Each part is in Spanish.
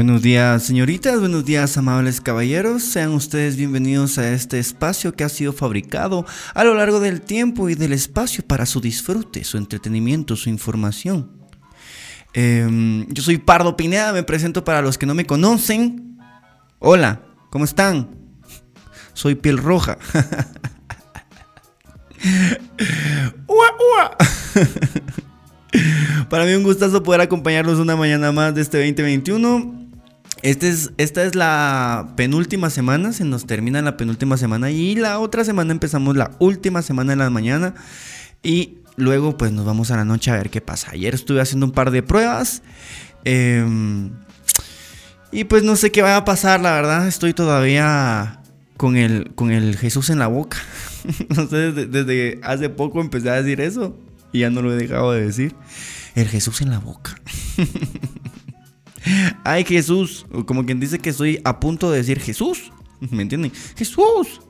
Buenos días señoritas, buenos días amables caballeros, sean ustedes bienvenidos a este espacio que ha sido fabricado a lo largo del tiempo y del espacio para su disfrute, su entretenimiento, su información. Em, yo soy Pardo Pineda, me presento para los que no me conocen. Hola, ¿cómo están? Soy piel roja. ¡Ua, ua! Para mí un gustazo poder acompañarlos una mañana más de este 2021. Este es, esta es la penúltima semana, se nos termina la penúltima semana y la otra semana empezamos la última semana de la mañana y luego pues nos vamos a la noche a ver qué pasa. Ayer estuve haciendo un par de pruebas em, y pues no sé qué va a pasar, la verdad estoy todavía con el, con el Jesús en la boca. no sé, desde hace poco empecé a decir eso y ya no lo he dejado de decir. El Jesús en la boca. Ay, Jesús. Como quien dice que estoy a punto de decir Jesús. ¿Me entienden? Jesús.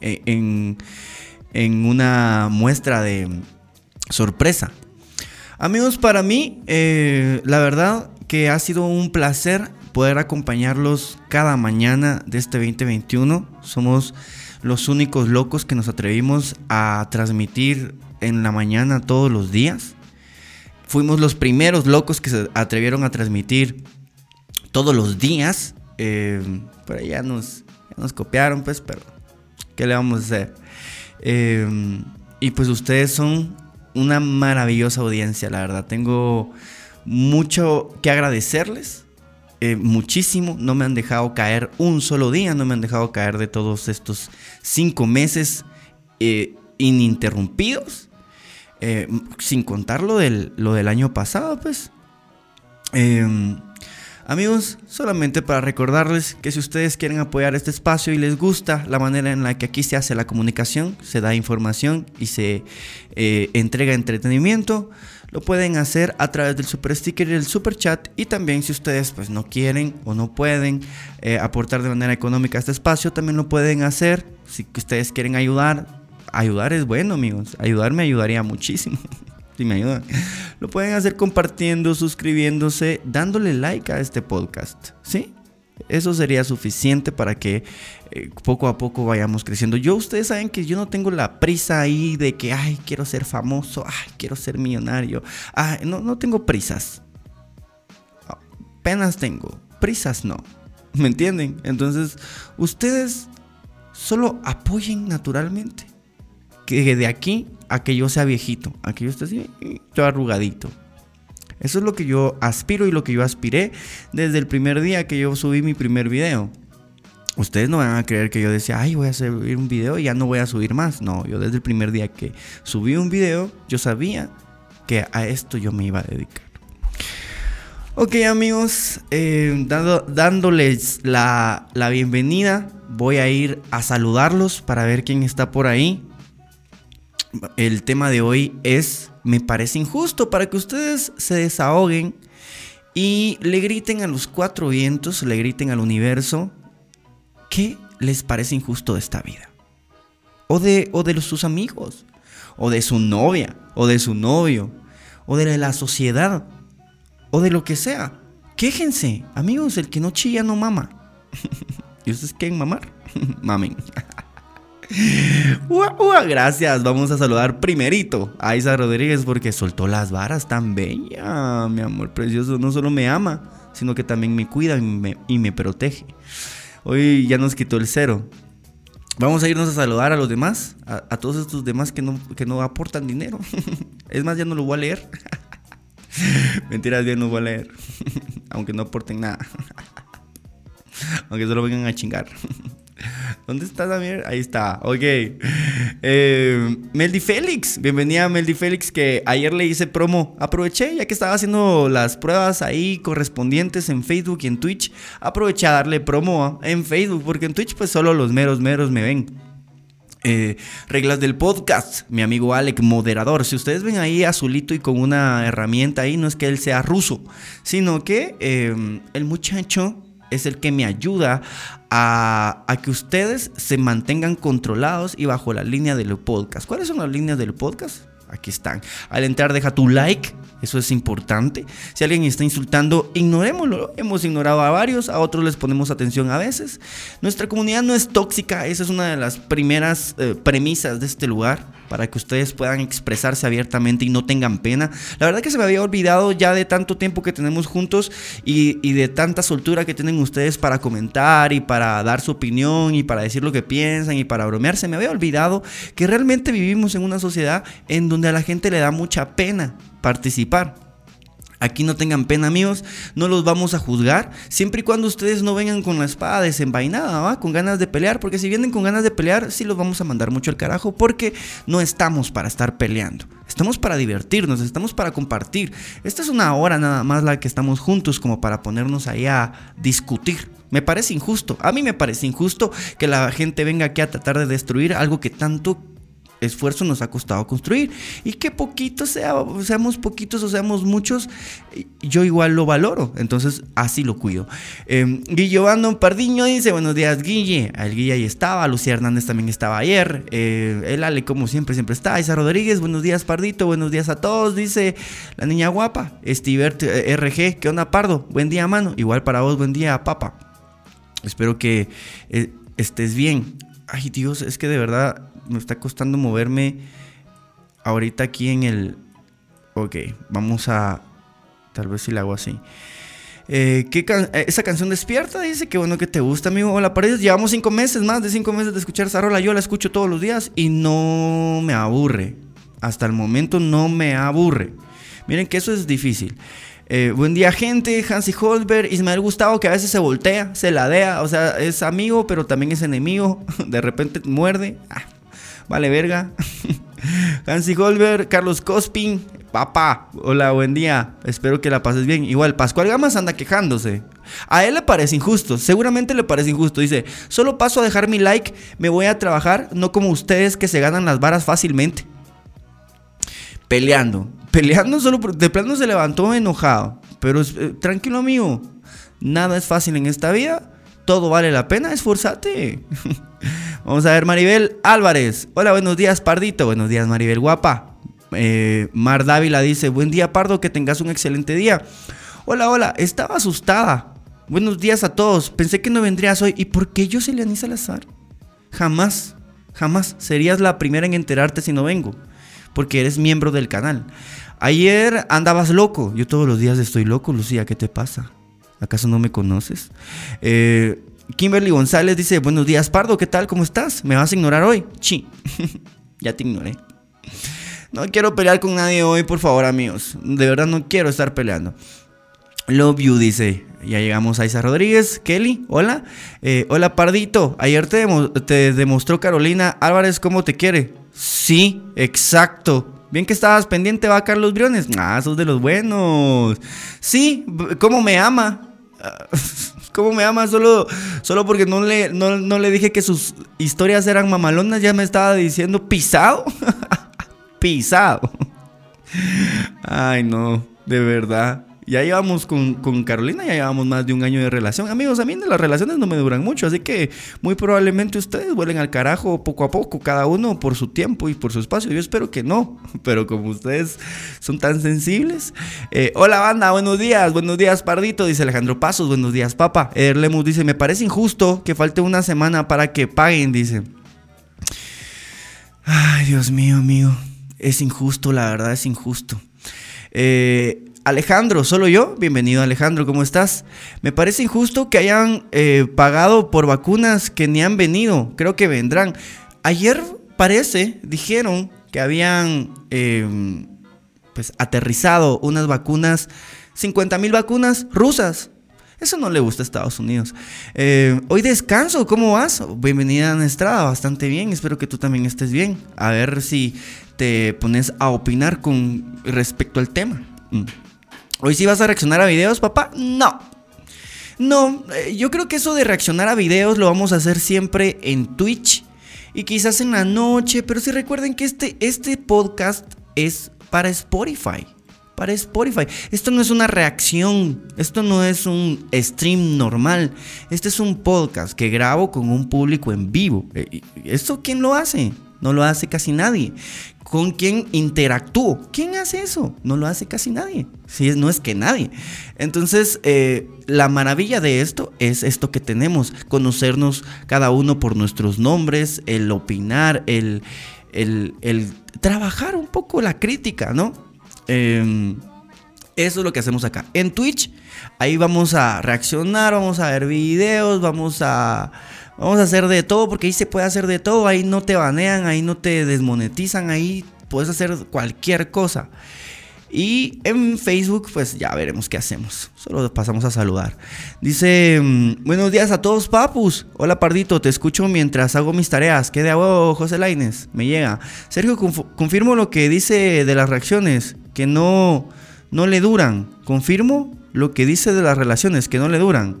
E, en, en una muestra de sorpresa. Amigos, para mí, eh, la verdad que ha sido un placer poder acompañarlos cada mañana de este 2021. Somos los únicos locos que nos atrevimos a transmitir en la mañana todos los días. Fuimos los primeros locos que se atrevieron a transmitir todos los días. Eh, pero ya nos, copiaron, pues, pero ¿qué le vamos a hacer? Eh, y pues ustedes son una maravillosa audiencia, la verdad. Tengo mucho que agradecerles. Eh, muchísimo, no me han dejado caer un solo día, no me han dejado caer de todos estos cinco meses ininterrumpidos. Eh, sin contar lo del, lo del año pasado, pues. Em, amigos, solamente para recordarles que si ustedes quieren apoyar este espacio y les gusta la manera en la que aquí se hace la comunicación, se da información y se eh, entrega entretenimiento, lo pueden hacer a través del super sticker y el super chat y también si ustedes pues no quieren o no pueden eh, aportar de manera económica a este espacio también lo pueden hacer si ustedes quieren ayudar ayudar es bueno, amigos. Ayudar me ayudaría muchísimo. si me ayudan. Lo pueden hacer compartiendo, suscribiéndose, dándole like a este podcast. ¿Sí? Eso sería suficiente para que eh, poco a poco vayamos creciendo. Yo, ustedes saben que yo no tengo la prisa ahí de que, ay, quiero ser famoso, ay, quiero ser millonario. Ay, no, no tengo prisas. Penas tengo, prisas no. ¿Me entienden? Entonces, ustedes solo apoyen naturalmente que de aquí a que yo sea viejito, a que yo esté así, yo arrugadito. Eso es lo que yo aspiro y lo que yo aspiré desde el primer día que yo subí mi primer video. Ustedes no van a creer que yo decía, ay, voy a subir un video y ya no voy a subir más. No, yo desde el primer día que subí un video, yo sabía que a esto yo me iba a dedicar. Ok amigos, eh, dándoles la, la bienvenida, voy a ir a saludarlos para ver quién está por ahí el tema de hoy es, me parece injusto, para que ustedes se desahoguen y le griten a los cuatro vientos, le griten al universo, ¿qué les parece injusto de esta vida? O de, o de sus amigos, o de su novia, o de su novio, o de la sociedad, o de lo que sea. Quéjense, amigos, el que no chilla no mama. ¿Y ustedes quieren mamar? Mamen. gracias. Vamos a saludar primerito a Isa Rodríguez porque soltó las varas tan bella. Mi amor precioso no solo me ama, sino que también me cuida y me, protege. Hoy ya nos quitó el cero. Vamos a irnos a saludar a los demás, a, todos estos demás que no, que no aportan dinero. es más, ya no lo voy a leer. Mentiras, ya no voy a leer. Aunque no aporten nada. Aunque solo vengan a chingar. ¿Dónde está Samir? Ahí está, ok. Eh, Meldy Félix, bienvenida a Meldy Félix, que ayer le hice promo. Aproveché, ya que estaba haciendo las pruebas ahí correspondientes en Facebook y en Twitch. Aproveché a darle promo en Facebook, porque en Twitch, pues solo los meros meros me ven. Eh, reglas del podcast, mi amigo Alec, moderador. Si ustedes ven ahí azulito y con una herramienta ahí, no es que él sea ruso, sino que eh, el muchacho es el que me ayuda a, que ustedes se mantengan controlados y bajo la línea del podcast. ¿Cuáles son las líneas del podcast? Aquí están. Al entrar deja tu like, eso es importante. Si alguien está insultando, ignorémoslo. Hemos ignorado a varios, a otros les ponemos atención a veces. Nuestra comunidad no es tóxica, esa es una de las primeras eh, premisas de este lugar para que ustedes puedan expresarse abiertamente y no tengan pena. La verdad que se me había olvidado ya de tanto tiempo que tenemos juntos y, de tanta soltura que tienen ustedes para comentar y para dar su opinión y para decir lo que piensan y para bromear. Se me había olvidado que realmente vivimos en una sociedad en donde a la gente le da mucha pena participar. Aquí no tengan pena, amigos, no los vamos a juzgar, siempre y cuando ustedes no vengan con la espada desenvainada, ¿va? con ganas de pelear, porque si vienen con ganas de pelear, sí los vamos a mandar mucho al carajo, porque no estamos para estar peleando, estamos para divertirnos, estamos para compartir. Esta es una hora nada más la que estamos juntos como para ponernos ahí a discutir. Me parece injusto, a mí me parece injusto que la gente venga aquí a tratar de destruir algo que tanto esfuerzo nos ha costado construir. Y que poquitos sea, seamos poquitos o seamos muchos, yo igual lo valoro. Entonces así lo cuido. Eh, Guillo Andon Pardiño dice, buenos días Guille. El Guille ahí estaba, Lucía Hernández también estaba ayer. Eh, el Ale como siempre, siempre está. Isa Rodríguez, buenos días Pardito, buenos días a todos. Dice la niña guapa. Stevert eh, RG, ¿qué onda Pardo? Buen día mano. Igual para vos, buen día papa. Espero que eh, estés bien. Ay Dios, es que de verdad me está costando moverme ahorita aquí en el... Ok, vamos a... Tal vez si la hago así. Eh, ¿qué eh, esa canción despierta, dice que bueno que te gusta, amigo. Hola, Paredes. Llevamos cinco meses, más de cinco meses de escuchar esa rola. Yo la escucho todos los días y no me aburre. Hasta el momento no me aburre. Miren que eso es difícil. Eh, buen día, gente. Hansi Holberg, Ismael Gustavo, que a veces se voltea, se ladea. O sea, es amigo, pero también es enemigo. De repente muerde. Ah, Vale, verga. Hansi Holberg, Carlos Cospin, papá. Hola, buen día. Espero que la pases bien. Igual, Pascual Gamas anda quejándose. A él le parece injusto, seguramente le parece injusto. Dice, solo paso a dejar mi like, me voy a trabajar, no como ustedes que se ganan las varas fácilmente. Peleando, peleando solo, de plano se levantó enojado. Pero eh, tranquilo amigo, nada es fácil en esta vida, todo vale la pena, esforzate. Vamos a ver, Maribel Álvarez. Hola, buenos días, Pardito. Buenos días, Maribel Guapa. Eh, Mar Dávila dice, buen día, Pardo, que tengas un excelente día. Hola, hola, estaba asustada. Buenos días a todos. Pensé que no vendrías hoy. ¿Y por qué yo, Celia Salazar? Jamás, jamás serías la primera en enterarte si no vengo. Porque eres miembro del canal. Ayer andabas loco. Yo todos los días estoy loco, Lucía. ¿Qué te pasa? ¿Acaso no me conoces? Eh, Kimberly González dice, buenos días Pardo, ¿qué tal? ¿Cómo estás? ¿Me vas a ignorar hoy? Sí, ya te ignoré. No quiero pelear con nadie hoy, por favor, amigos. De verdad no quiero estar peleando. Love you, dice. Ya llegamos a Isa Rodríguez. Kelly, hola. Eh, hola, Pardito. Ayer te, demostró Carolina Álvarez cómo te quiere. Sí, exacto. Bien que estabas pendiente, va Carlos Briones. Ah, sos de los buenos. Sí, cómo me ama. ¿Cómo me ama? Solo, solo porque no le, no, le dije que sus historias eran mamalonas, ya me estaba diciendo pisado. pisado. Ay, no, de verdad. Ya llevamos con, Carolina, ya llevamos más de un año de relación. Amigos, a mí las relaciones no me duran mucho, así que muy probablemente ustedes vuelen al carajo poco a poco, cada uno por su tiempo y por su espacio. Yo espero que no, pero como ustedes son tan sensibles. Eh, hola banda, buenos días, buenos días Pardito, dice Alejandro Pasos, buenos días Papa. Erlemus dice, me parece injusto que falte una semana para que paguen, dice. Ay, Dios mío, amigo. Es injusto, la verdad es injusto. Eh, Alejandro, solo yo. Bienvenido Alejandro, ¿cómo estás? Me parece injusto que hayan eh, pagado por vacunas que ni han venido. Creo que vendrán. Ayer parece, dijeron que habían em, pues aterrizado unas vacunas, 50 mil vacunas rusas. Eso no le gusta a Estados Unidos. Eh, hoy descanso, ¿cómo vas? Bienvenida a Estrada, bastante bien. Espero que tú también estés bien. A ver si te pones a opinar con respecto al tema. Mm. Hoy sí vas a reaccionar a videos, papá. No. No, eh, yo creo que eso de reaccionar a videos lo vamos a hacer siempre en Twitch y quizás en la noche, pero si recuerden que este, este podcast es para Spotify. Para Spotify. Esto no es una reacción, esto no es un stream normal. Este es un podcast que grabo con un público en vivo. Eh, ¿Esto quién lo hace? No lo hace casi nadie. ¿Con quién interactúo? ¿Quién hace eso? No lo hace casi nadie. Si no es que nadie. Entonces, eh, la maravilla de esto es esto que tenemos, conocernos cada uno por nuestros nombres, el opinar, el, el, trabajar un poco la crítica, ¿no? Em, eso es lo que hacemos acá. En Twitch, ahí vamos a reaccionar, vamos a ver videos, vamos a Vamos a hacer de todo porque ahí se puede hacer de todo. Ahí no te banean, ahí no te desmonetizan, ahí puedes hacer cualquier cosa. Y en Facebook, pues ya veremos qué hacemos. Solo pasamos a saludar. Dice: mm, Buenos días a todos, papus. Hola, Pardito. Te escucho mientras hago mis tareas. ¿Qué de José Laines? Me llega. Sergio, confirmo lo que dice de las reacciones, que no, no le duran. Confirmo lo que dice de las relaciones, que no le duran.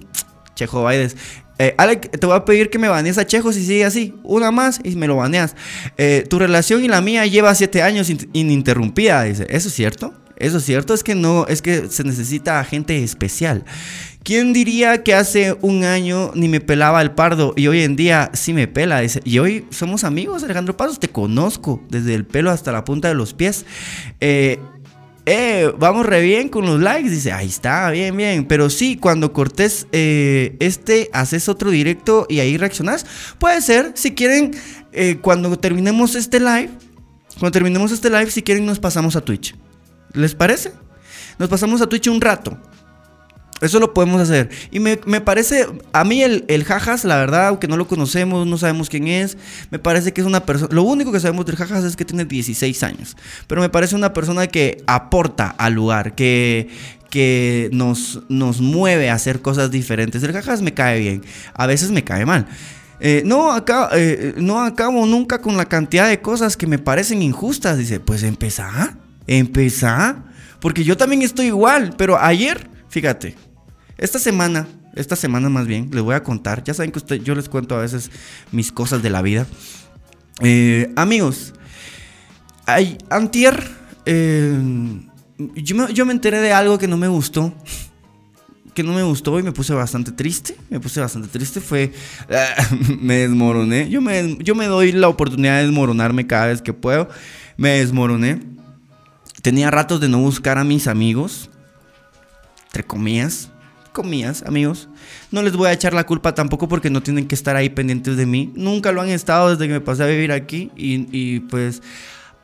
Chejo Baides. Eh, Alec, te voy a pedir que me banees a Chejo si sigue así. Una más y me lo baneas. Eh, tu relación y la mía lleva siete años ininterrumpida. Dice, ¿eso es cierto? Eso es cierto, es que no, es que se necesita gente especial. ¿Quién diría que hace un año ni me pelaba el pardo y hoy en día sí me pela? Dice, y hoy somos amigos, Alejandro Pasos, te conozco desde el pelo hasta la punta de los pies. Eh, eh, vamos re bien con los likes. Dice, ahí está, bien, bien. Pero sí, cuando cortes eh, este, haces otro directo y ahí reaccionas. Puede ser, si quieren, eh, cuando terminemos este live, cuando terminemos este live, si quieren, nos pasamos a Twitch. ¿Les parece? Nos pasamos a Twitch un rato. Eso lo podemos hacer. Y me, parece, a mí el, el, Jajas, la verdad, aunque no lo conocemos, no sabemos quién es, me parece que es una persona, lo único que sabemos del Jajas es que tiene 16 años, pero me parece una persona que aporta al lugar, que, que nos, nos mueve a hacer cosas diferentes. El Jajas me cae bien, a veces me cae mal. Eh, no, acá, eh, no acabo nunca con la cantidad de cosas que me parecen injustas. Dice, pues empezá, empezá, porque yo también estoy igual, pero ayer, fíjate, esta semana, esta semana más bien, les voy a contar. Ya saben que usted, yo les cuento a veces mis cosas de la vida. Eh, amigos, hay, antier, eh, yo, me, enteré de algo que no me gustó. Que no me gustó y me puse bastante triste. Me puse bastante triste. Fue. me desmoroné. Yo me, yo me doy la oportunidad de desmoronarme cada vez que puedo. Me desmoroné. Tenía ratos de no buscar a mis amigos. Entre comillas comillas, amigos. No les voy a echar la culpa tampoco porque no tienen que estar ahí pendientes de mí. Nunca lo han estado desde que me pasé a vivir aquí. Y, pues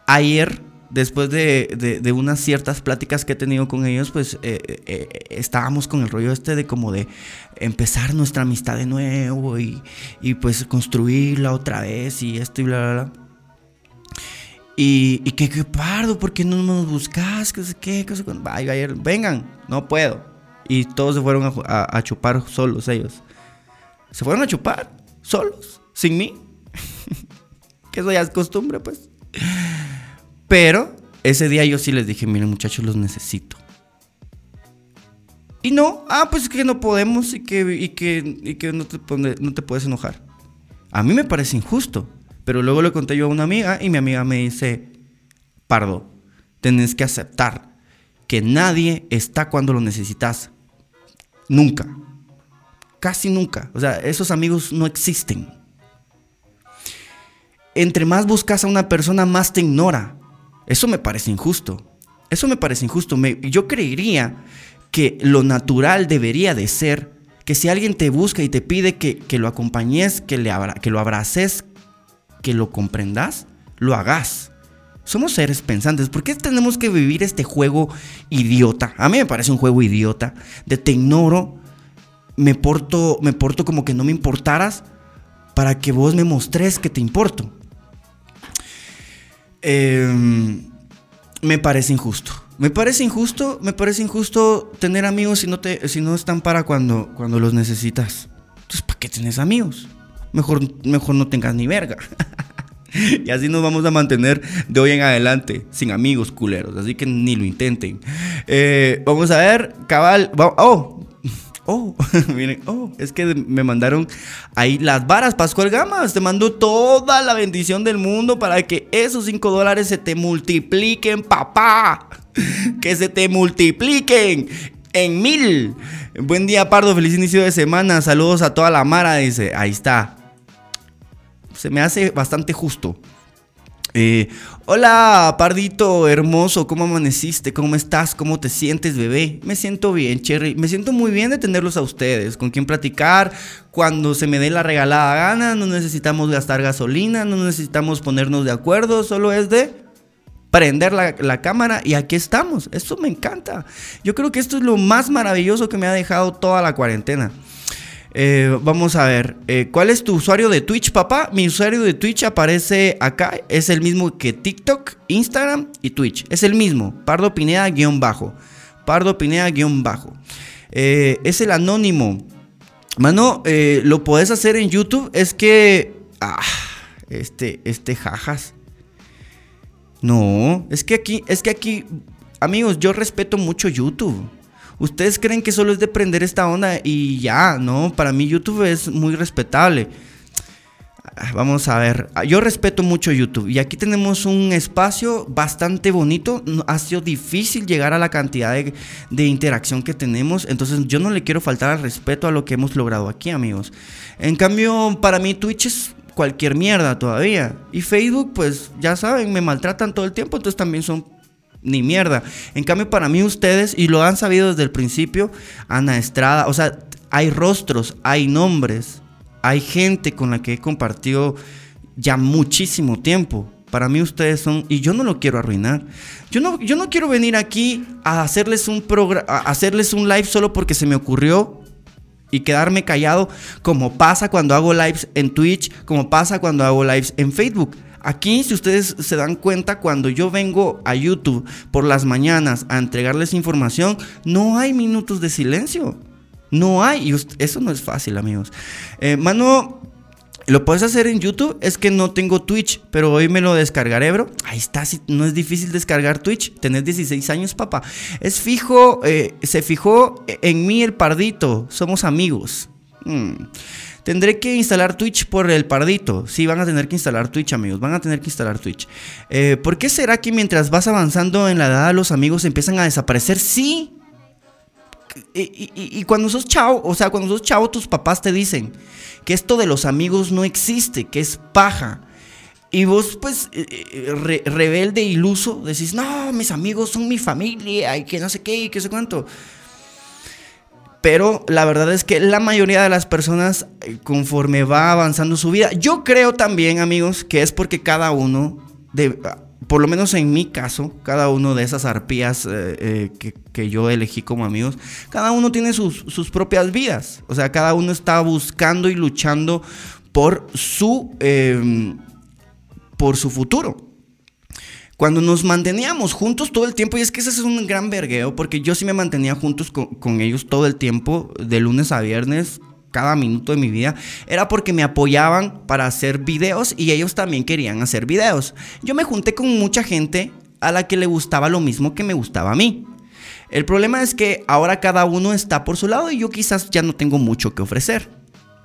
ayer, después de, unas ciertas pláticas que he tenido con ellos, pues eh, eh, eh, estábamos con el rollo este de como de empezar nuestra amistad de nuevo y, pues construirla otra vez y esto y bla, bla, bla. Y, que qué pardo, ¿por qué no nos buscas? ¿Qué sé qué? ¿Qué sé Vengan, no puedo. Y todos se fueron a, chupar solos ellos. Se fueron a chupar solos, sin mí. que eso ya es costumbre, pues. Pero ese día yo sí les dije, miren muchachos, los necesito. Y no, ah, pues es que no podemos y que, y que, que no, te, no te puedes enojar. A mí me parece injusto. Pero luego le conté yo a una amiga y mi amiga me dice, Pardo, tenés que aceptar que nadie está cuando lo necesitas. Nunca. Casi nunca. O sea, esos amigos no existen. Entre más buscas a una persona, más te ignora. Eso me parece injusto. Eso me parece injusto. yo creería que lo natural debería de ser que si alguien te busca y te pide que, lo acompañes, que, le que lo abraces, que lo comprendas, lo hagas. Somos seres pensantes. ¿Por qué tenemos que vivir este juego idiota? A mí me parece un juego idiota. De te ignoro, me porto, me porto como que no me importaras para que vos me mostres que te importo. Em, me parece injusto. Me parece injusto, me parece injusto tener amigos si no, te, si no están para cuando, cuando los necesitas. Entonces, ¿para qué tienes amigos? Mejor, mejor no tengas ni verga. y así nos vamos a mantener de hoy en adelante, sin amigos culeros. Así que ni lo intenten. Eh, vamos a ver, cabal. Oh, oh, miren, oh, es que me mandaron ahí las varas, Pascual Gamas. Te mando toda la bendición del mundo para que esos 5 dólares se te multipliquen, papá. Que se te multipliquen en mil. Buen día, Pardo. Feliz inicio de semana. Saludos a toda la Mara. Dice, ahí está se me hace bastante justo. Eh, hola, pardito hermoso, ¿cómo amaneciste? ¿Cómo estás? ¿Cómo te sientes, bebé? Me siento bien, Cherry. Me siento muy bien de tenerlos a ustedes, con quien platicar cuando se me dé la regalada gana. No necesitamos gastar gasolina, no necesitamos ponernos de acuerdo, solo es de prender la, la, cámara y aquí estamos. Esto me encanta. Yo creo que esto es lo más maravilloso que me ha dejado toda la cuarentena. Eh, vamos a ver, eh, ¿cuál es tu usuario de Twitch, papá? Mi usuario de Twitch aparece acá, es el mismo que TikTok, Instagram y Twitch. Es el mismo, Pardo Pineda-bajo. Pardo Pineda-bajo. Eh, es el anónimo. Mano, lo puedes hacer en YouTube. Es que... Ah, este, este jajas. No, es que aquí, es que aquí, amigos, yo respeto mucho YouTube. Ustedes creen que solo es de prender esta onda y ya, ¿no? Para mí YouTube es muy respetable. Ah, vamos a ver, ah, yo respeto mucho YouTube y aquí tenemos un espacio bastante bonito. Ha sido difícil llegar a la cantidad de, interacción que tenemos, entonces yo no le quiero faltar al respeto a lo que hemos logrado aquí, amigos. En cambio, para mí Twitch es cualquier mierda todavía. Y Facebook, pues ya saben, me maltratan todo el tiempo, entonces también son ni mierda. En cambio, para mí ustedes, y lo han sabido desde el principio, Ana Estrada, o sea, hay rostros, hay nombres, hay gente con la que he compartido ya muchísimo tiempo. Para mí ustedes son, y yo no lo quiero arruinar. Yo no, yo no quiero venir aquí a hacerles un a hacerles un live solo porque se me ocurrió y quedarme callado, como pasa cuando hago lives en Twitch, como pasa cuando hago lives en Facebook. Aquí, si ustedes se dan cuenta, cuando yo vengo a YouTube por las mañanas a entregarles información, no hay minutos de silencio. No hay. Y eso no es fácil, amigos. Eh, mano, lo puedes hacer en YouTube. Es que no tengo Twitch, pero hoy me lo descargaré, bro. Ahí está. no es difícil descargar Twitch. Tenés 16 años, papá. Es fijo. Eh, se fijó en mí el pardito. Somos amigos. Hmm. Tendré que instalar Twitch por el pardito. Sí, van a tener que instalar Twitch, amigos. Van a tener que instalar Twitch. Eh, ¿Por qué será que mientras vas avanzando en la edad, los amigos empiezan a desaparecer? Sí. Y, cuando sos chavo, o sea, cuando sos chavo, tus papás te dicen que esto de los amigos no existe, que es paja. Y vos, pues, eh, eh, rebelde, iluso, decís, no, mis amigos son mi familia, y que no sé qué, y que sé cuánto. Pero la verdad es que la mayoría de las personas, eh, conforme va avanzando su vida, yo creo también, amigos, que es porque cada uno, de, ah, por lo menos en mi caso, cada uno de esas arpías eh, eh, que, yo elegí como amigos, cada uno tiene sus, sus, propias vidas. O sea, cada uno está buscando y luchando por su, em, por su futuro cuando nos manteníamos juntos todo el tiempo, y es que ese es un gran vergueo, porque yo sí me mantenía juntos con, ellos todo el tiempo, de lunes a viernes, cada minuto de mi vida, era porque me apoyaban para hacer videos y ellos también querían hacer videos. Yo me junté con mucha gente a la que le gustaba lo mismo que me gustaba a mí. El problema es que ahora cada uno está por su lado y yo quizás ya no tengo mucho que ofrecer.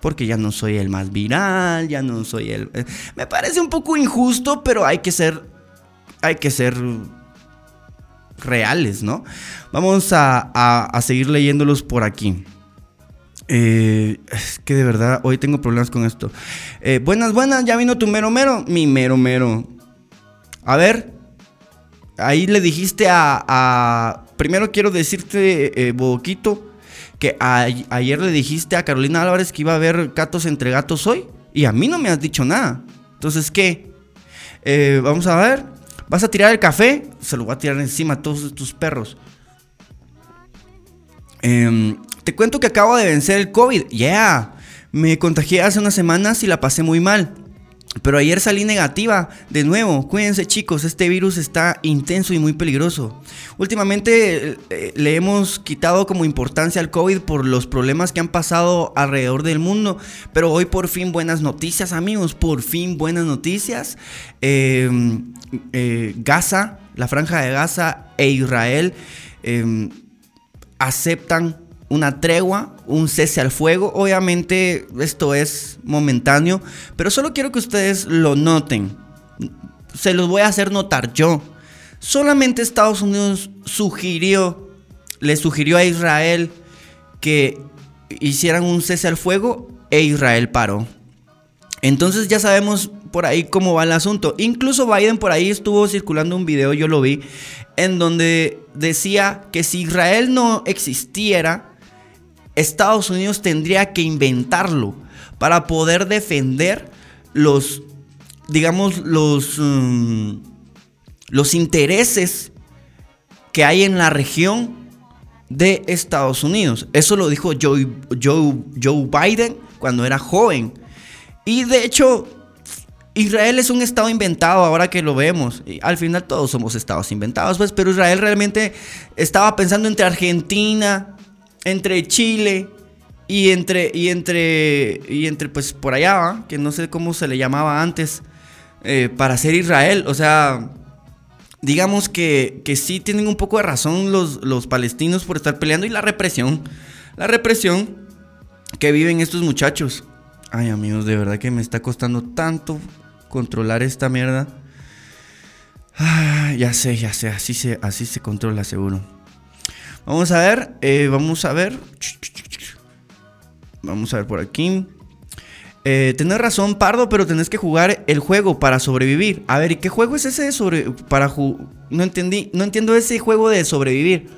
Porque ya no soy el más viral, ya no soy el... Eh, me parece un poco injusto, pero hay que ser hay que ser reales, ¿no? Vamos a, seguir leyéndolos por aquí. Eh, es que de verdad, hoy tengo problemas con esto. Eh, buenas, buenas, ya vino tu mero mero. Mi mero mero. A ver, ahí le dijiste a... primero quiero decirte, eh, Boquito, que ayer le dijiste a Carolina Álvarez que iba a haber gatos entre gatos hoy. Y a mí no me has dicho nada. Entonces, ¿qué? vamos a ver. ¿Vas a tirar el café? Se lo voy a tirar encima a todos tus perros. Em, te cuento que acabo de vencer el COVID. Yeah. Me contagié hace unas semanas y la pasé muy mal. Pero ayer salí negativa. De nuevo, cuídense chicos, este virus está intenso y muy peligroso. Últimamente eh, le hemos quitado como importancia al COVID por los problemas que han pasado alrededor del mundo. Pero hoy por fin buenas noticias amigos, por fin buenas noticias. Em, eh, Gaza, la franja de Gaza e Israel em, aceptan una tregua, un cese al fuego. Obviamente esto es momentáneo, pero solo quiero que ustedes lo noten. Se los voy a hacer notar yo. Solamente Estados Unidos sugirió, le sugirió a Israel que hicieran un cese al fuego e Israel paró. Entonces ya sabemos por ahí cómo va el asunto. Incluso Biden por ahí estuvo circulando un video, yo lo vi, en donde decía que si Israel no existiera, Estados Unidos tendría que inventarlo para poder defender los, digamos, los, mm, los intereses que hay en la región de Estados Unidos. Eso lo dijo Joe, Joe, Joe Biden cuando era joven. Y de hecho, Israel es un estado inventado ahora que lo vemos. Al final todos somos estados inventados, pues, pero Israel realmente estaba pensando entre Argentina, entre Chile y entre y entre y entre pues por allá, que no sé cómo se le llamaba antes eh, para ser Israel, o sea, digamos que, que sí tienen un poco de razón los, los palestinos por estar peleando y la represión, la represión que viven estos muchachos. Ay, amigos, de verdad que me está costando tanto controlar esta mierda. Ah, ya sé, ya sé, así se, así se controla seguro. Vamos a ver, eh, vamos a ver. Vamos a ver por aquí. Eh, tenés razón, Pardo, pero tenés que jugar el juego para sobrevivir. A ver, ¿y qué juego es ese de sobre para No entendí, no entiendo ese juego de sobrevivir.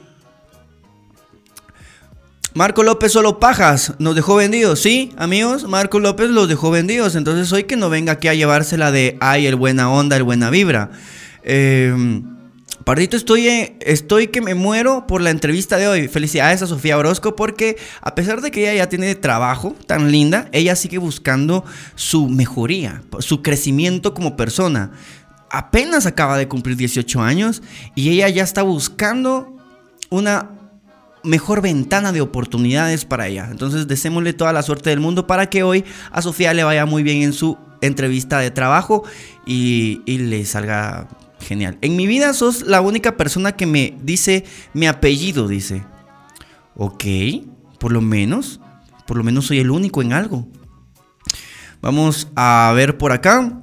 Marco López solo pajas, nos dejó vendidos, ¿sí, amigos? Marco López los dejó vendidos, entonces hoy que no venga aquí a llevársela de, ay, el buena onda, el buena vibra. Eh, Pardito, estoy, estoy que me muero por la entrevista de hoy. Felicidades a Sofía Orozco porque a pesar de que ella ya tiene trabajo tan linda, ella sigue buscando su mejoría, su crecimiento como persona. Apenas acaba de cumplir 18 años y ella ya está buscando una mejor ventana de oportunidades para ella. Entonces, deseémosle toda la suerte del mundo para que hoy a Sofía le vaya muy bien en su entrevista de trabajo y le salga genial. En mi vida sos la única persona que me dice mi apellido, dice. Ok, por lo menos, por lo menos soy el único en algo. Vamos a ver por acá.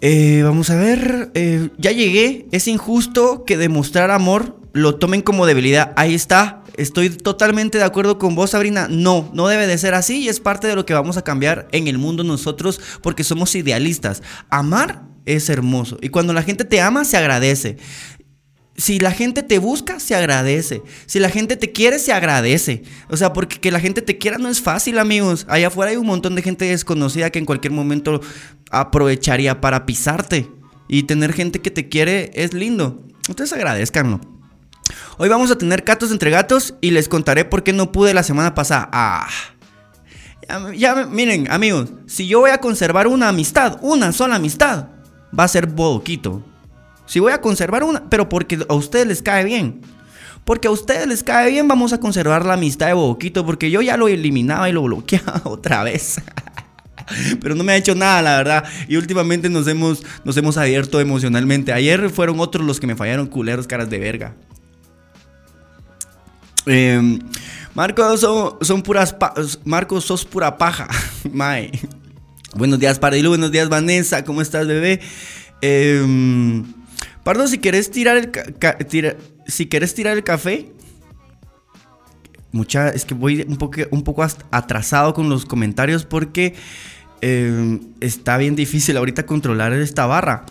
Eh, vamos a ver, eh, ya llegué. Es injusto que demostrar amor lo tomen como debilidad. Ahí está. Estoy totalmente de acuerdo con vos, Sabrina. No, no debe de ser así y es parte de lo que vamos a cambiar en el mundo nosotros porque somos idealistas. Amar es hermoso y cuando la gente te ama, se agradece. Si la gente te busca, se agradece. Si la gente te quiere, se agradece. O sea, porque que la gente te quiera no es fácil, amigos. Allá afuera hay un montón de gente desconocida que en cualquier momento aprovecharía para pisarte. Y tener gente que te quiere es lindo. Entonces agradezcanlo. Hoy vamos a tener gatos entre gatos y les contaré por qué no pude la semana pasada. Ah. Ya, miren, amigos, si yo voy a conservar una amistad, una sola amistad, va a ser boquito. Si voy a conservar una, pero porque a ustedes les cae bien. Porque a ustedes les cae bien, vamos a conservar la amistad de Boquito. Porque yo ya lo eliminaba y lo bloqueaba otra vez. pero no me ha hecho nada, la verdad. Y últimamente nos hemos, nos hemos abierto emocionalmente. Ayer fueron otros los que me fallaron culeros, caras de verga. Eh, Marco, son, puras Marco, sos pura paja. Mae. Buenos días, Pardilu. Buenos días, Vanessa. ¿Cómo estás, bebé? Em, Pardo, si quieres tirar el si quieres tirar el café. Mucha, es que voy un poco, atrasado con los comentarios porque em, está bien difícil ahorita controlar esta barra.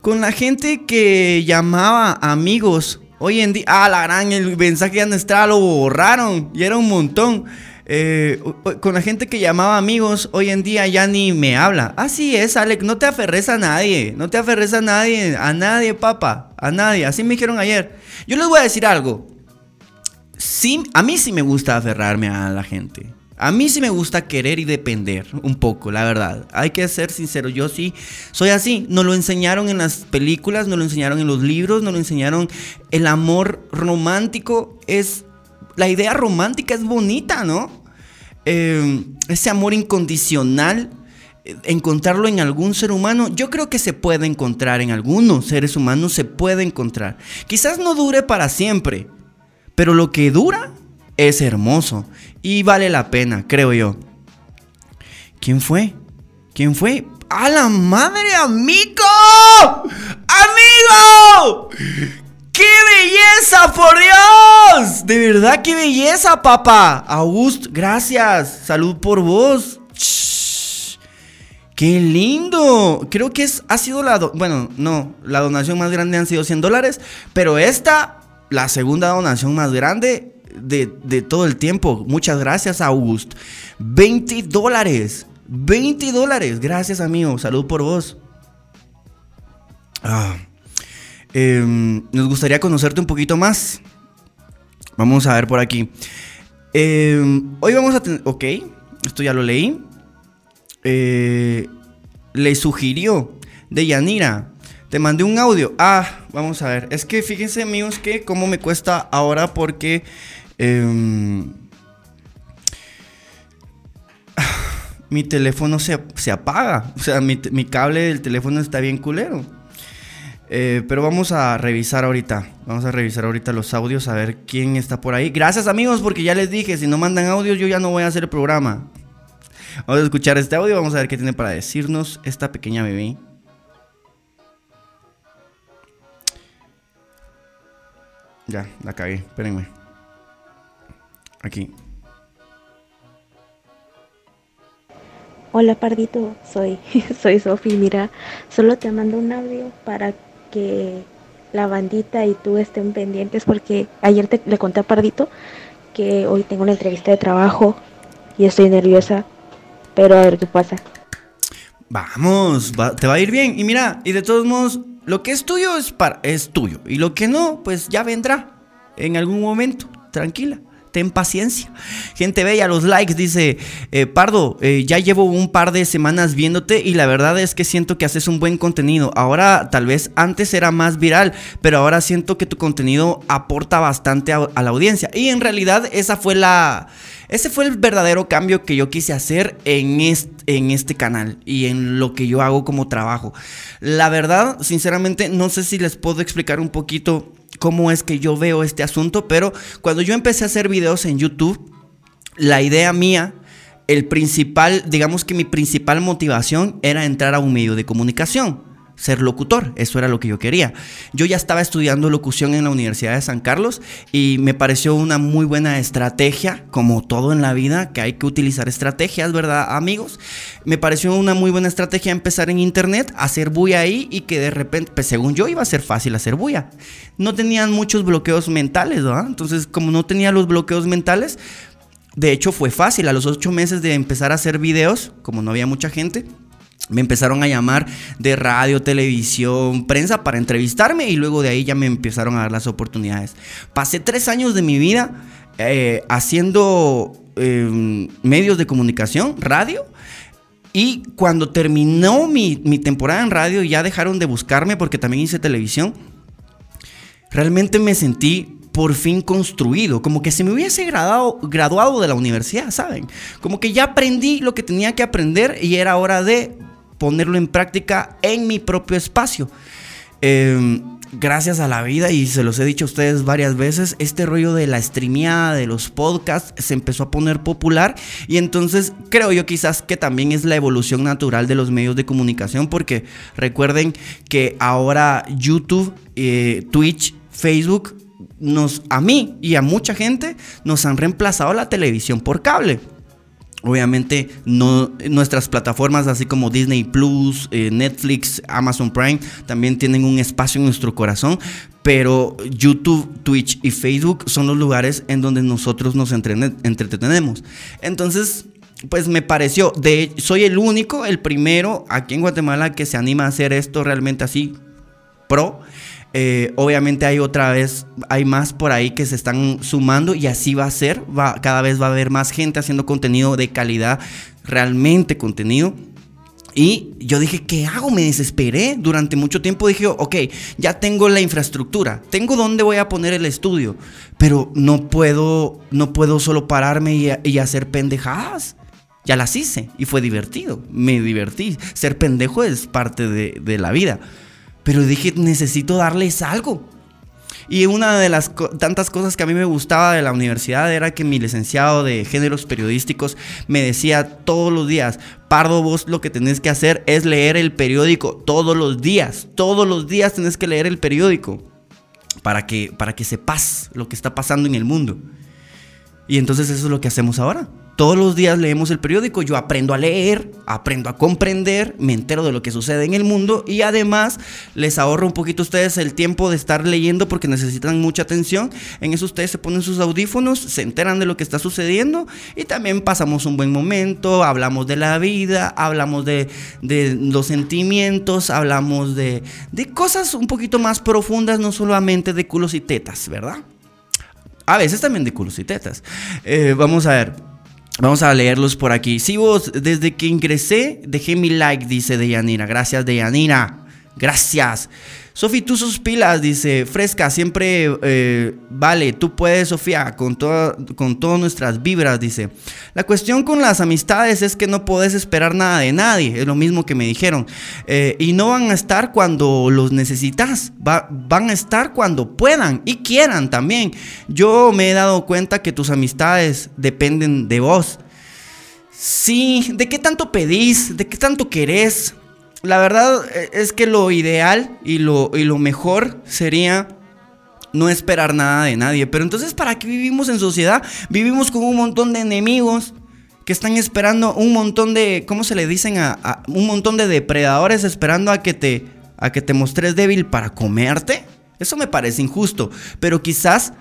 Con la gente que llamaba amigos Hoy en día, ah, la gran, el mensaje ya no estaba, lo borraron y era un montón. Eh, con la gente que llamaba amigos, hoy en día ya ni me habla. Así es, Alex, no te aferres a nadie, no te aferres a nadie, a nadie, papá, a nadie. Así me dijeron ayer. Yo les voy a decir algo. Sí, a mí sí me gusta aferrarme a la gente. A mí sí me gusta querer y depender un poco, la verdad. Hay que ser sincero, yo sí soy así. Nos lo enseñaron en las películas, nos lo enseñaron en los libros, nos lo enseñaron. El amor romántico es... La idea romántica es bonita, ¿no? Eh, ese amor incondicional, eh, encontrarlo en algún ser humano, yo creo que se puede encontrar en algunos seres humanos, se puede encontrar. Quizás no dure para siempre, pero lo que dura es hermoso y vale la pena, creo yo. ¿Quién fue? ¿Quién fue? ¡A la madre, amigo! ¡Amigo! ¡Qué belleza, por Dios! De verdad, qué belleza, papá. August, gracias. Salud por vos. ¡Qué lindo! Creo que es, ha sido la... bueno, no, la donación más grande han sido 100 dólares, pero esta, la segunda donación más grande de, de todo el tiempo. Muchas gracias, August. 20 dólares. 20 dólares. Gracias, amigo. Salud por vos. Ah, em, nos gustaría conocerte un poquito más. Vamos a ver por aquí. Em, hoy vamos a tener... Ok, esto ya lo leí. Eh, le sugirió de Yanira. Te mandé un audio. Ah, vamos a ver. Es que fíjense amigos que cómo me cuesta ahora porque... Em, mi teléfono se, apaga. O sea, mi, cable del teléfono está bien culero. Eh, pero vamos a revisar ahorita. Vamos a revisar ahorita los audios a ver quién está por ahí. Gracias amigos porque ya les dije, si no mandan audios yo ya no voy a hacer el programa. Vamos a escuchar este audio, vamos a ver qué tiene para decirnos esta pequeña bebé. Ya, la cagué, espérenme. Aquí. Hola Pardito, soy, soy Sofi. Mira, solo te mando un audio para que la bandita y tú estén pendientes porque ayer te, le conté a Pardito que hoy tengo una entrevista de trabajo y estoy nerviosa, pero a ver qué pasa. Vamos, te va a ir bien. Y mira, y de todos modos, lo que es tuyo es, para, es tuyo. Y lo que no, pues ya vendrá en algún momento. Tranquila ten paciencia. Gente bella, los likes, dice eh, Pardo, eh, ya llevo un par de semanas viéndote y la verdad es que siento que haces un buen contenido. Ahora tal vez antes era más viral, pero ahora siento que tu contenido aporta bastante a, la audiencia. Y en realidad esa fue la... Ese fue el verdadero cambio que yo quise hacer en en este canal y en lo que yo hago como trabajo. La verdad, sinceramente, no sé si les puedo explicar un poquito cómo es que yo veo este asunto, pero cuando yo empecé a hacer videos en YouTube, la idea mía, el principal, digamos que mi principal motivación era entrar a un medio de comunicación ser locutor. Eso era lo que yo quería. Yo ya estaba estudiando locución en la Universidad de San Carlos y me pareció una muy buena estrategia, como todo en la vida, que hay que utilizar estrategias, ¿verdad, amigos? Me pareció una muy buena estrategia empezar en internet, hacer bulla ahí y que de repente, pues según yo, iba a ser fácil hacer bulla. No tenían muchos bloqueos mentales, ¿verdad? Entonces, como no tenía los bloqueos mentales, de hecho fue fácil. A los ocho meses de empezar a hacer videos, como no había mucha gente, me empezaron a llamar de radio, televisión, prensa para entrevistarme y luego de ahí ya me empezaron a dar las oportunidades. Pasé tres años de mi vida eh, haciendo em, medios de comunicación, radio. Y cuando terminó mi, mi temporada en radio, ya dejaron de buscarme porque también hice televisión. Realmente me sentí por fin construido, como que se me hubiese graduado, graduado de la universidad, ¿saben? Como que ya aprendí lo que tenía que aprender y era hora de ponerlo en práctica en mi propio espacio. Em, gracias a la vida, y se los he dicho a ustedes varias veces, este rollo de la streameada, de los podcasts, se empezó a poner popular. Y entonces creo yo quizás que también es la evolución natural de los medios de comunicación, porque recuerden que ahora YouTube, eh, Twitch, Facebook, nos, a mí y a mucha gente, nos han reemplazado la televisión por cable. Obviamente no, nuestras plataformas así como Disney Plus, eh, Netflix, Amazon Prime también tienen un espacio en nuestro corazón, pero YouTube, Twitch y Facebook son los lugares en donde nosotros nos entretenemos. Entonces, pues me pareció, de soy el único, el primero aquí en Guatemala que se anima a hacer esto realmente así pro. Eh, obviamente hay otra vez, hay más por ahí que se están sumando y así va a ser. Va, cada vez va a haber más gente haciendo contenido de calidad, realmente contenido. Y yo dije, ¿qué hago? Me desesperé. Durante mucho tiempo dije, ok, ya tengo la infraestructura, tengo dónde voy a poner el estudio, pero no puedo, no puedo solo pararme y, hacer pendejadas. Ya las hice y fue divertido, me divertí. Ser pendejo es parte de, de la vida. Pero dije, necesito darles algo. Y una de las tantas cosas que a mí me gustaba de la universidad era que mi licenciado de géneros periodísticos me decía todos los días, Pardo, vos lo que tenés que hacer es leer el periódico todos los días. Todos los días tenés que leer el periódico para que, para que sepas lo que está pasando en el mundo. Y entonces eso es lo que hacemos ahora. Todos los días leemos el periódico, yo aprendo a leer, aprendo a comprender, me entero de lo que sucede en el mundo y además les ahorro un poquito a ustedes el tiempo de estar leyendo porque necesitan mucha atención. En eso ustedes se ponen sus audífonos, se enteran de lo que está sucediendo y también pasamos un buen momento, hablamos de la vida, hablamos de, los sentimientos, hablamos de, de cosas un poquito más profundas, no solamente de culos y tetas, ¿verdad? A veces también de culos y tetas. Eh, vamos a ver. Vamos a leerlos por aquí. Si vos, desde que ingresé, dejé mi like, dice Deyanira. Gracias, Deyanira. Gracias. Sofi, tú sus pilas, dice, fresca, siempre eh, vale, tú puedes, Sofía, con, con todas nuestras vibras, dice. La cuestión con las amistades es que no puedes esperar nada de nadie, es lo mismo que me dijeron. Eh, y no van a estar cuando los necesitas, van a estar cuando puedan y quieran también. Yo me he dado cuenta que tus amistades dependen de vos. Sí, ¿de qué tanto pedís? ¿De qué tanto querés? La verdad eh, es que lo ideal y lo, y lo mejor sería no esperar nada de nadie. Pero entonces, ¿para qué vivimos en sociedad? Vivimos con un montón de enemigos que están esperando un montón de, ¿cómo se le dicen? A, un montón de depredadores esperando a que te, a que te mostres débil para comerte. Eso me parece injusto. Pero quizás,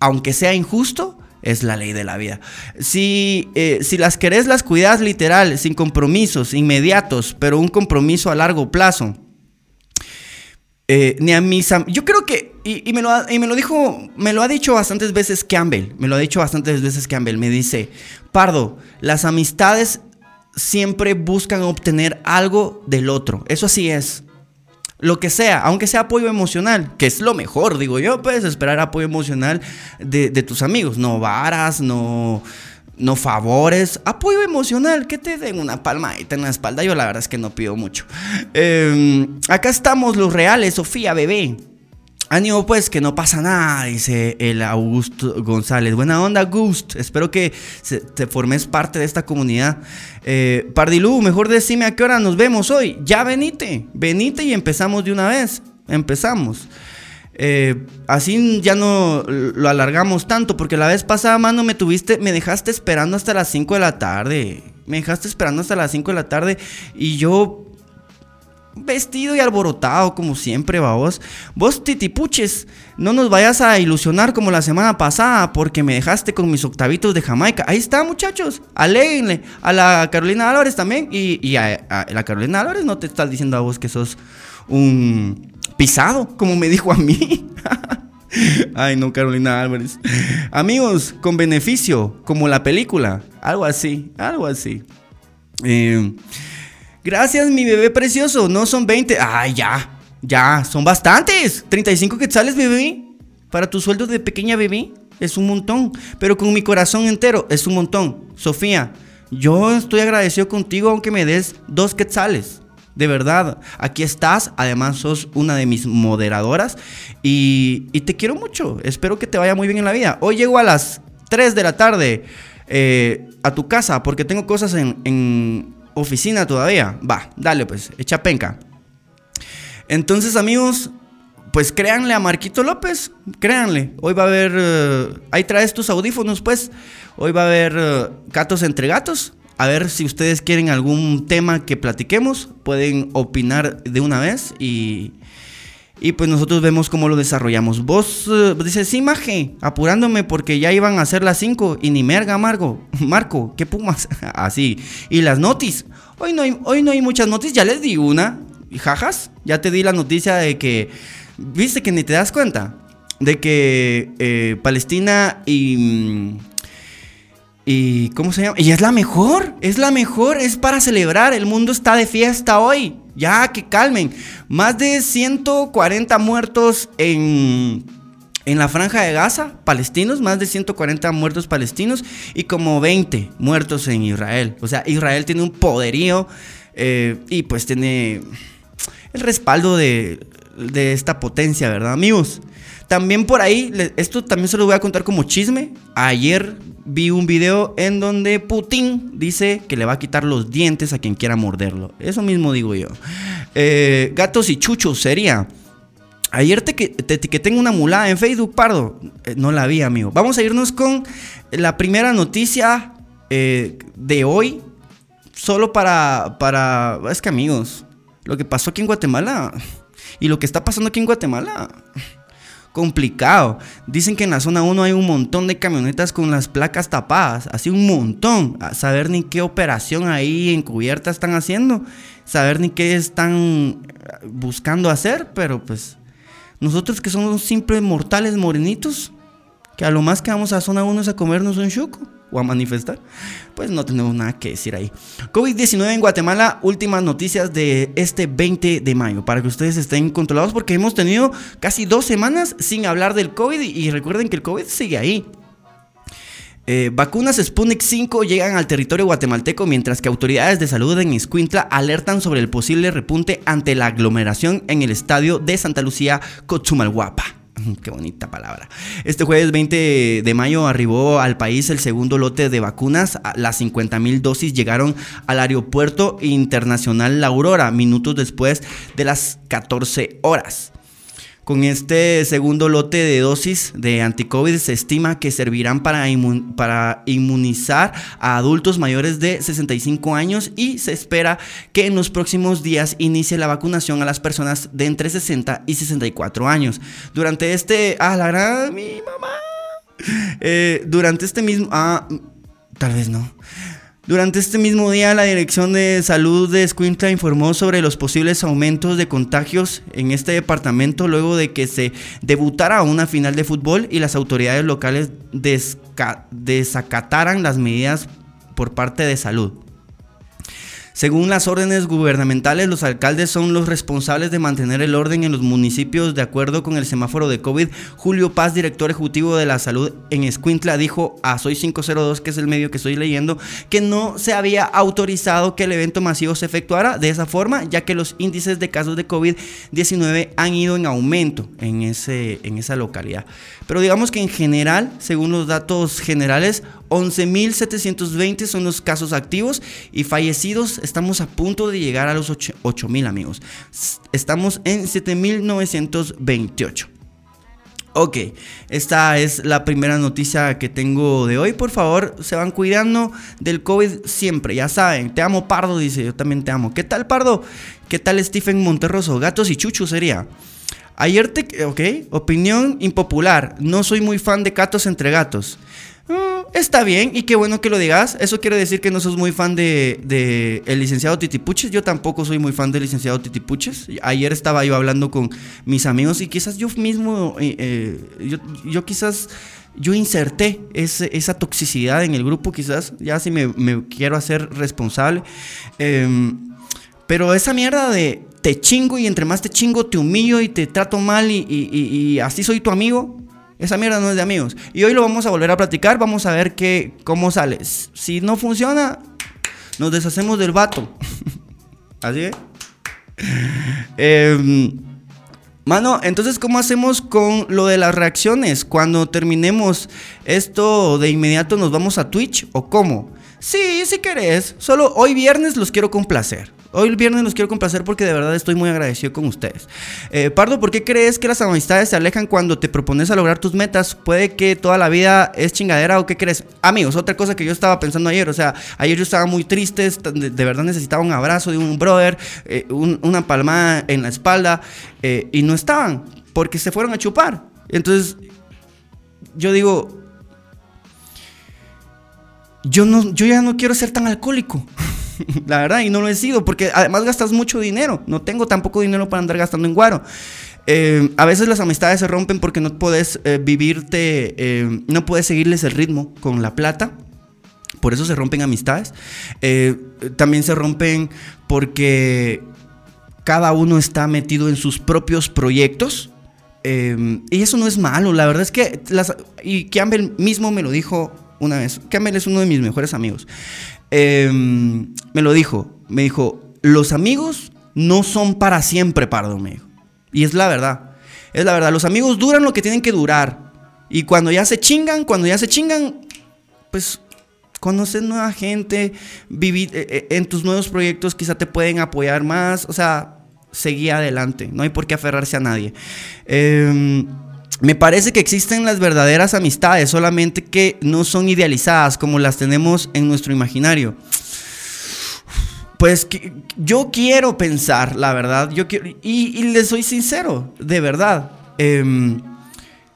aunque sea injusto, es la ley de la vida. Si, eh, si las querés, las cuidas literal, sin compromisos inmediatos, pero un compromiso a largo plazo. Eh, ni a mis yo creo que y, me lo y, me lo dijo me lo ha dicho bastantes veces Campbell me lo ha dicho bastantes veces Campbell me dice Pardo las amistades siempre buscan obtener algo del otro eso así es lo que sea, aunque sea apoyo emocional, que es lo mejor, digo yo, puedes esperar apoyo emocional de, tus amigos, no varas, no, no favores, apoyo emocional, que te den una palmadita en la espalda, yo la verdad es que no pido mucho. Em, acá estamos los reales, Sofía, bebé. Ánimo pues, que no pasa nada, dice el Augusto González. Buena onda, Gust. Espero que te formes parte de esta comunidad. Eh, Pardilú, mejor decime a qué hora nos vemos hoy. Ya venite, venite y empezamos de una vez. Empezamos. Eh, así ya no lo alargamos tanto, porque la vez pasada, mano, me tuviste, me dejaste esperando hasta las 5 de la tarde. Me dejaste esperando hasta las 5 de la tarde y yo vestido y alborotado como siempre, va vos. Vos titipuches, no nos vayas a ilusionar como la semana pasada porque me dejaste con mis octavitos de Jamaica. Ahí está, muchachos, aléguenle a la Carolina Álvarez también y, a, la Carolina Álvarez no te estás diciendo a vos que sos un pisado, como me dijo a mí. Ay, no, Carolina Álvarez. Amigos, con beneficio, como la película. Algo así, algo así. Eh, Gracias, mi bebé precioso. No son 20. Ay, ya. Ya, son bastantes. 35 quetzales, bebé. Para tu sueldo de pequeña bebé es un montón. Pero con mi corazón entero es un montón. Sofía, yo estoy agradecido contigo aunque me des dos quetzales. De verdad, aquí estás. Además, sos una de mis moderadoras. Y, te quiero mucho. Espero que te vaya muy bien en la vida. Hoy llego a las 3 de la tarde eh, a tu casa porque tengo cosas en oficina todavía. Va, dale pues, echa penca. Entonces, amigos, pues créanle a Marquito López, créanle. Hoy va a haber, eh, ahí traes tus audífonos, pues. Hoy va a haber uh, gatos entre gatos. A ver si ustedes quieren algún tema que platiquemos, pueden opinar de una vez y, y pues nosotros vemos cómo lo desarrollamos. Vos uh, dices, sí, maje, apurándome porque ya iban a ser las 5 y ni merga, Margo. Marco, ¿qué pumas? Así. y las notis. Hoy no, hay, hoy no hay muchas noticias, ya les di una. Jajas, ya te di la noticia de que, viste que ni te das cuenta, de que eh, Palestina y... ¿Y cómo se llama? Y es la mejor, es la mejor, es para celebrar, el mundo está de fiesta hoy. Ya que calmen. Más de 140 muertos en, en la franja de Gaza, palestinos, más de 140 muertos palestinos y como 20 muertos en Israel. O sea, Israel tiene un poderío eh, y pues tiene el respaldo de, de esta potencia, ¿verdad, amigos? También por ahí, esto también se lo voy a contar como chisme. Ayer vi un video en donde Putin dice que le va a quitar los dientes a quien quiera morderlo. Eso mismo digo yo. Eh, gatos y chuchos sería. Ayer te, te etiqueté en una mulada en Facebook, Pardo. Eh, no la vi, amigo. Vamos a irnos con la primera noticia eh, de hoy, solo para, para... Es que amigos, lo que pasó aquí en Guatemala y lo que está pasando aquí en Guatemala complicado. Dicen que en la zona 1 hay un montón de camionetas con las placas tapadas, así un montón. A saber ni qué operación ahí encubierta están haciendo, saber ni qué están buscando hacer, pero pues nosotros que somos simples mortales morenitos, que a lo más que vamos a zona 1 es a comernos un chuco o a manifestar, pues no tenemos nada que decir ahí. COVID-19 en Guatemala, últimas noticias de este 20 de mayo, para que ustedes estén controlados, porque hemos tenido casi dos semanas sin hablar del COVID y recuerden que el COVID sigue ahí. Eh, vacunas Sputnik 5 llegan al territorio guatemalteco mientras que autoridades de salud en Escuintla alertan sobre el posible repunte ante la aglomeración en el estadio de Santa Lucía Cochumalguapa. Qué bonita palabra. Este jueves 20 de mayo arribó al país el segundo lote de vacunas. Las 50 mil dosis llegaron al aeropuerto internacional La Aurora minutos después de las 14 horas. Con este segundo lote de dosis de anticovid se estima que servirán para, inmunizar a adultos mayores de 65 años y se espera que en los próximos días inicie la vacunación a las personas de entre 60 y 64 años. Durante este... Ah, la gran... Mi mamá. Eh, durante este mismo... Ah, tal vez no. Durante este mismo día, la Dirección de Salud de Escuintla informó sobre los posibles aumentos de contagios en este departamento luego de que se debutara una final de fútbol y las autoridades locales desacataran las medidas por parte de salud. Según las órdenes gubernamentales, los alcaldes son los responsables de mantener el orden en los municipios de acuerdo con el semáforo de COVID. Julio Paz, director ejecutivo de la salud en Escuintla, dijo a Soy 502, que es el medio que estoy leyendo, que no se había autorizado que el evento masivo se efectuara de esa forma, ya que los índices de casos de COVID-19 han ido en aumento en, ese, en esa localidad. Pero digamos que en general, según los datos generales, 11.720 son los casos activos y fallecidos. Estamos a punto de llegar a los 8.000 amigos. Estamos en 7.928. Ok, esta es la primera noticia que tengo de hoy. Por favor, se van cuidando del COVID siempre. Ya saben, te amo Pardo, dice, yo también te amo. ¿Qué tal Pardo? ¿Qué tal Stephen Monterroso? Gatos y chuchos sería. Ayer te... Ok, opinión impopular. No soy muy fan de gatos entre gatos. Mm, está bien y qué bueno que lo digas. Eso quiere decir que no sos muy fan de, el licenciado Titipuches. Yo tampoco soy muy fan del licenciado Titipuches. Ayer estaba yo hablando con mis amigos y quizás yo mismo, eh, eh, yo, quizás, yo inserté esa toxicidad en el grupo, quizás ya si me, quiero hacer responsable. Em, pero esa mierda de te chingo y entre más te chingo te humillo y te trato mal y así soy tu amigo. Esa mierda no es de amigos. Y hoy lo vamos a volver a platicar. Vamos a ver qué, cómo sale. Si no funciona, nos deshacemos del vato. Así es. Em, mano, entonces, ¿cómo hacemos con lo de las reacciones? Cuando terminemos esto, de inmediato nos vamos a Twitch o cómo? Sí, si querés. Solo hoy viernes los quiero complacer. Hoy el viernes los quiero complacer porque de verdad estoy muy agradecido con ustedes. Eh, Pardo, ¿por qué crees que las amistades se alejan cuando te propones a lograr tus metas? Puede que toda la vida es chingadera o qué crees. Amigos, otra cosa que yo estaba pensando ayer, o sea, ayer yo estaba muy triste, de, verdad necesitaba un abrazo de un brother, eh, una palmada en la espalda eh, y no estaban porque se fueron a chupar. Entonces, yo digo, yo, no, yo ya no quiero ser tan alcohólico. la verdad, y no lo he sido, porque además gastas mucho dinero. No tengo tampoco dinero para andar gastando en guaro. Eh, a veces las amistades se rompen porque no puedes eh, vivirte, eh, no puedes seguirles el ritmo con la plata. Por eso se rompen amistades. también se rompen porque cada uno está metido en sus propios proyectos. y eso no es malo. La verdad es que, las, y Campbell mismo me lo dijo una vez. Campbell es uno de mis mejores amigos. Em, me lo dijo. Me dijo, los amigos no son para siempre, Pardo, me dijo. Y es la verdad. Es la verdad. Los amigos duran lo que tienen que durar. Y cuando ya se chingan, cuando ya se chingan, pues conoces nueva gente, vivir eh, eh, en tus nuevos proyectos quizá te pueden apoyar más. O sea, seguí adelante. No hay por qué aferrarse a nadie. Eh, me parece que existen las verdaderas amistades, solamente que no son idealizadas como las tenemos en nuestro imaginario. Pues yo quiero pensar, la verdad, yo quiero, y, les soy sincero, de verdad. Em,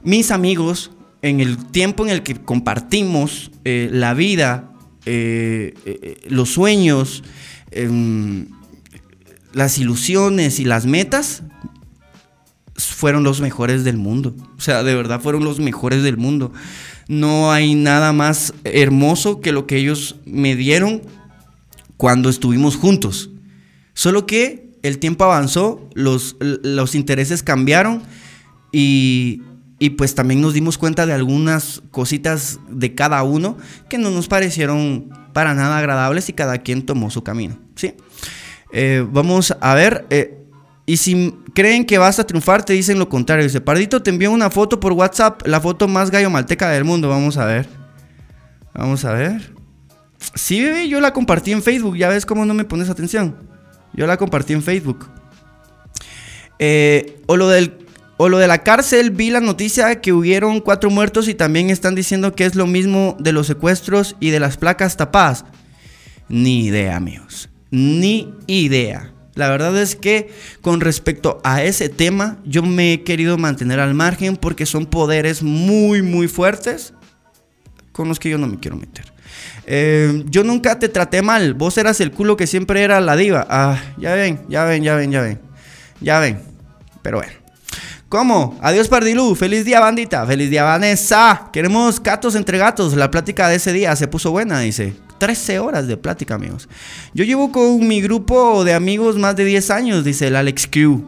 mis amigos, en el tiempo en el que compartimos eh, la vida, eh, eh, los sueños, em, las ilusiones y las metas, fueron los mejores del mundo. O sea, de verdad fueron los mejores del mundo. No hay nada más hermoso que lo que ellos me dieron cuando estuvimos juntos. Solo que el tiempo avanzó, los, los intereses cambiaron y, y pues también nos dimos cuenta de algunas cositas de cada uno que no nos parecieron para nada agradables y cada quien tomó su camino. ¿sí? Eh, vamos a ver, eh, y si creen que vas a triunfar, te dicen lo contrario. Dice, Pardito, te envió una foto por WhatsApp, la foto más gallo malteca del mundo. Vamos a ver. Vamos a ver. Sí, bebé, yo la compartí en Facebook. Ya ves cómo no me pones atención. Yo la compartí en Facebook. Eh, o, lo del, o lo de la cárcel, vi la noticia que hubieron cuatro muertos y también están diciendo que es lo mismo de los secuestros y de las placas tapadas. Ni idea, amigos. Ni idea. La verdad es que con respecto a ese tema, yo me he querido mantener al margen porque son poderes muy, muy fuertes con los que yo no me quiero meter. Eh, yo nunca te traté mal, vos eras el culo que siempre era la diva. Ah, ya ven, ya ven, ya ven, ya ven. Ya ven. Pero bueno. ¿Cómo? Adiós Pardilú, feliz día bandita, feliz día Vanessa. Queremos gatos entre gatos, la plática de ese día se puso buena, dice. 13 horas de plática, amigos. Yo llevo con mi grupo de amigos más de 10 años, dice el Alex Crew.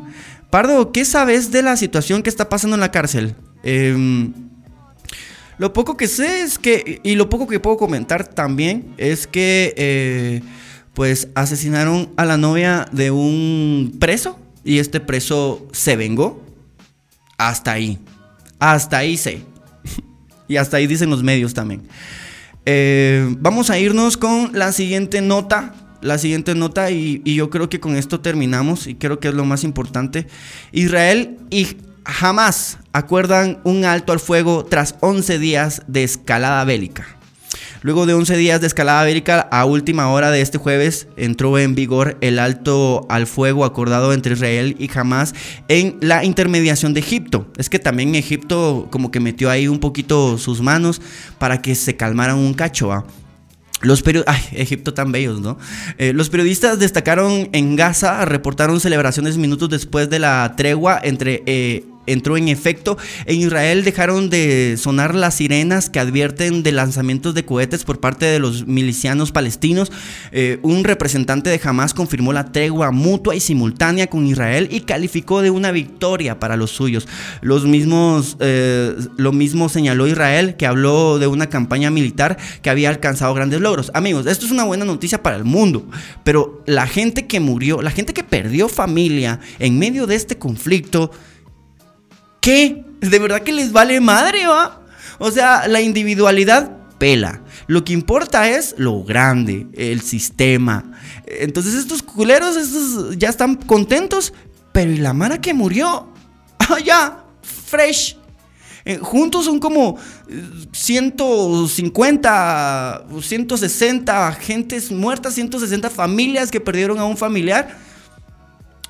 Pardo, ¿qué sabes de la situación que está pasando en la cárcel? Em, lo poco que sé es que, y lo poco que puedo comentar también, es que, eh, pues, asesinaron a la novia de un preso y este preso se vengó. Hasta ahí. Hasta ahí sé. y hasta ahí dicen los medios también. Eh, vamos a irnos con la siguiente nota. La siguiente nota y, yo creo que con esto terminamos y creo que es lo más importante. Israel y jamás acuerdan un alto al fuego tras 11 días de escalada bélica. Luego de 11 días de escalada bélica, a última hora de este jueves entró en vigor el alto al fuego acordado entre Israel y Hamas en la intermediación de Egipto. Es que también Egipto como que metió ahí un poquito sus manos para que se calmaran un cacho. Los Ay, Egipto tan bellos, ¿no? Eh, los periodistas destacaron en Gaza, reportaron celebraciones minutos después de la tregua entre eh, entró en efecto. En Israel dejaron de sonar las sirenas que advierten de lanzamientos de cohetes por parte de los milicianos palestinos. Eh, un representante de Hamas confirmó la tregua mutua y simultánea con Israel y calificó de una victoria para los suyos. Los mismos, eh, lo mismo señaló Israel, que habló de una campaña militar que había alcanzado grandes logros. Amigos, esto es una buena noticia para el mundo, pero la gente que murió, la gente que perdió familia en medio de este conflicto, ¿Qué? ¿De verdad que les vale madre, va? O sea, la individualidad pela. Lo que importa es lo grande, el sistema. Entonces estos culeros estos ya están contentos, pero ¿y la Mara que murió? Ah, ya, fresh. Eh, juntos son como 150, 160 gentes muertas, 160 familias que perdieron a un familiar.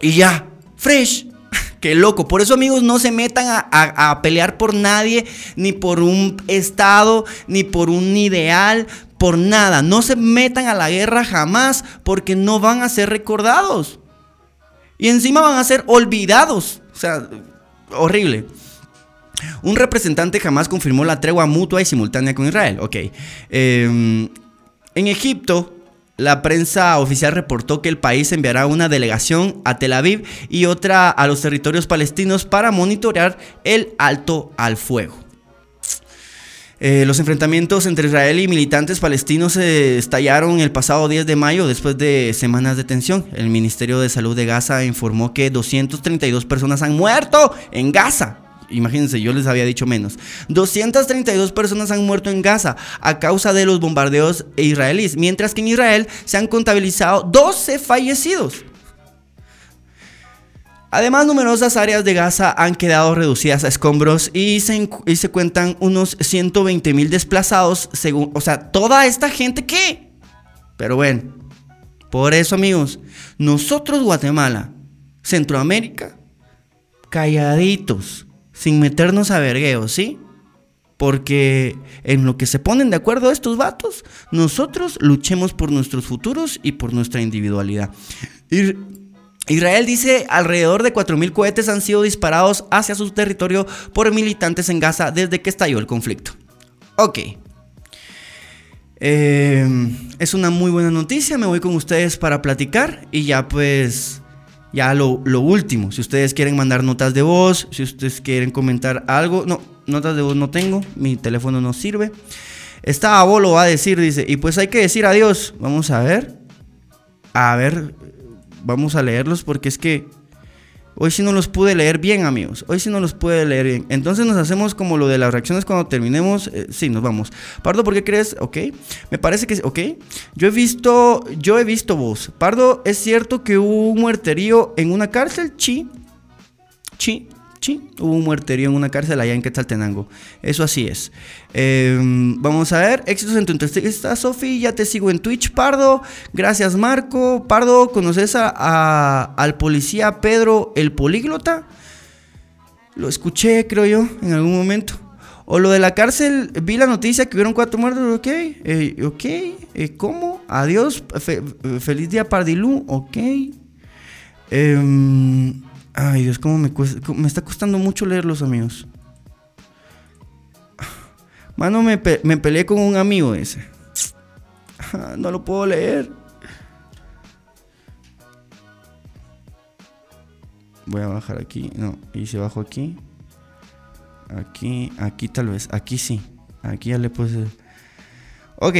Y ya, fresh. Qué loco. Por eso, amigos, no se metan a, pelear por nadie, ni por un estado, ni por un ideal, por nada. No se metan a la guerra jamás, porque no van a ser recordados. Y encima van a ser olvidados. O sea, horrible. Un representante jamás confirmó la tregua mutua y simultánea con Israel. Ok. Em, en Egipto, la prensa oficial reportó que el país enviará una delegación a Tel Aviv y otra a los territorios palestinos para monitorear el alto al fuego. Eh, los enfrentamientos entre Israel y militantes palestinos se estallaron el pasado 10 de mayo después de semanas de tensión. El Ministerio de Salud de Gaza informó que 232 personas han muerto en Gaza Imagínense, yo les había dicho menos. 232 personas han muerto en Gaza a causa de los bombardeos israelíes, mientras que en Israel se han contabilizado 12 fallecidos. Además, numerosas áreas de Gaza han quedado reducidas a escombros y se, cuentan unos 120 mil desplazados, según, o sea, toda esta gente qué. Pero bueno, por eso amigos, nosotros Guatemala, Centroamérica, calladitos, sin meternos a vergueos, ¿sí? Porque en lo que se ponen de acuerdo estos vatos, nosotros luchemos por nuestros futuros y por nuestra individualidad. Israel dice alrededor de 4.000 cohetes han sido disparados hacia su territorio por militantes en Gaza desde que estalló el conflicto. Ok. Eh, es una muy buena noticia, me voy con ustedes para platicar y ya pues, ya lo, lo, último, si ustedes quieren mandar notas de voz, si ustedes quieren comentar algo, no, notas de voz no tengo, mi teléfono no sirve. Esta lo va a decir, dice, y pues hay que decir adiós, vamos a ver, a ver, vamos a leerlos porque es que hoy sí no los pude leer bien, amigos. Hoy sí no los pude leer bien. Entonces nos hacemos como lo de las reacciones cuando terminemos. Eh, sí, nos vamos. Pardo, ¿por qué crees? Ok. Me parece que ok. Yo he visto, yo he visto vos. Pardo, ¿es cierto que hubo un muerterío en una cárcel? Chi. Chi. Sí, hubo un muerterío en una cárcel allá en Quetzaltenango. Eso así es. Em, vamos a ver, éxitos en tu entrevista, Sofi. Ya te sigo en Twitch, Pardo. Gracias, Marco. Pardo, ¿conoces a, al policía Pedro el políglota? Lo escuché, creo yo, en algún momento. O lo de la cárcel, vi la noticia que hubieron cuatro muertos, ok, eh, ok, eh, ¿cómo? Adiós, feliz día Pardilú, ok. Eh, Ay, Dios, cómo me cuesta. Me está costando mucho leerlos, amigos. Mano, me, peleé con un amigo ese. No lo puedo leer. Voy a bajar aquí. No, y si bajo aquí. Aquí, aquí tal vez. Aquí sí. Aquí ya le puse. Ok.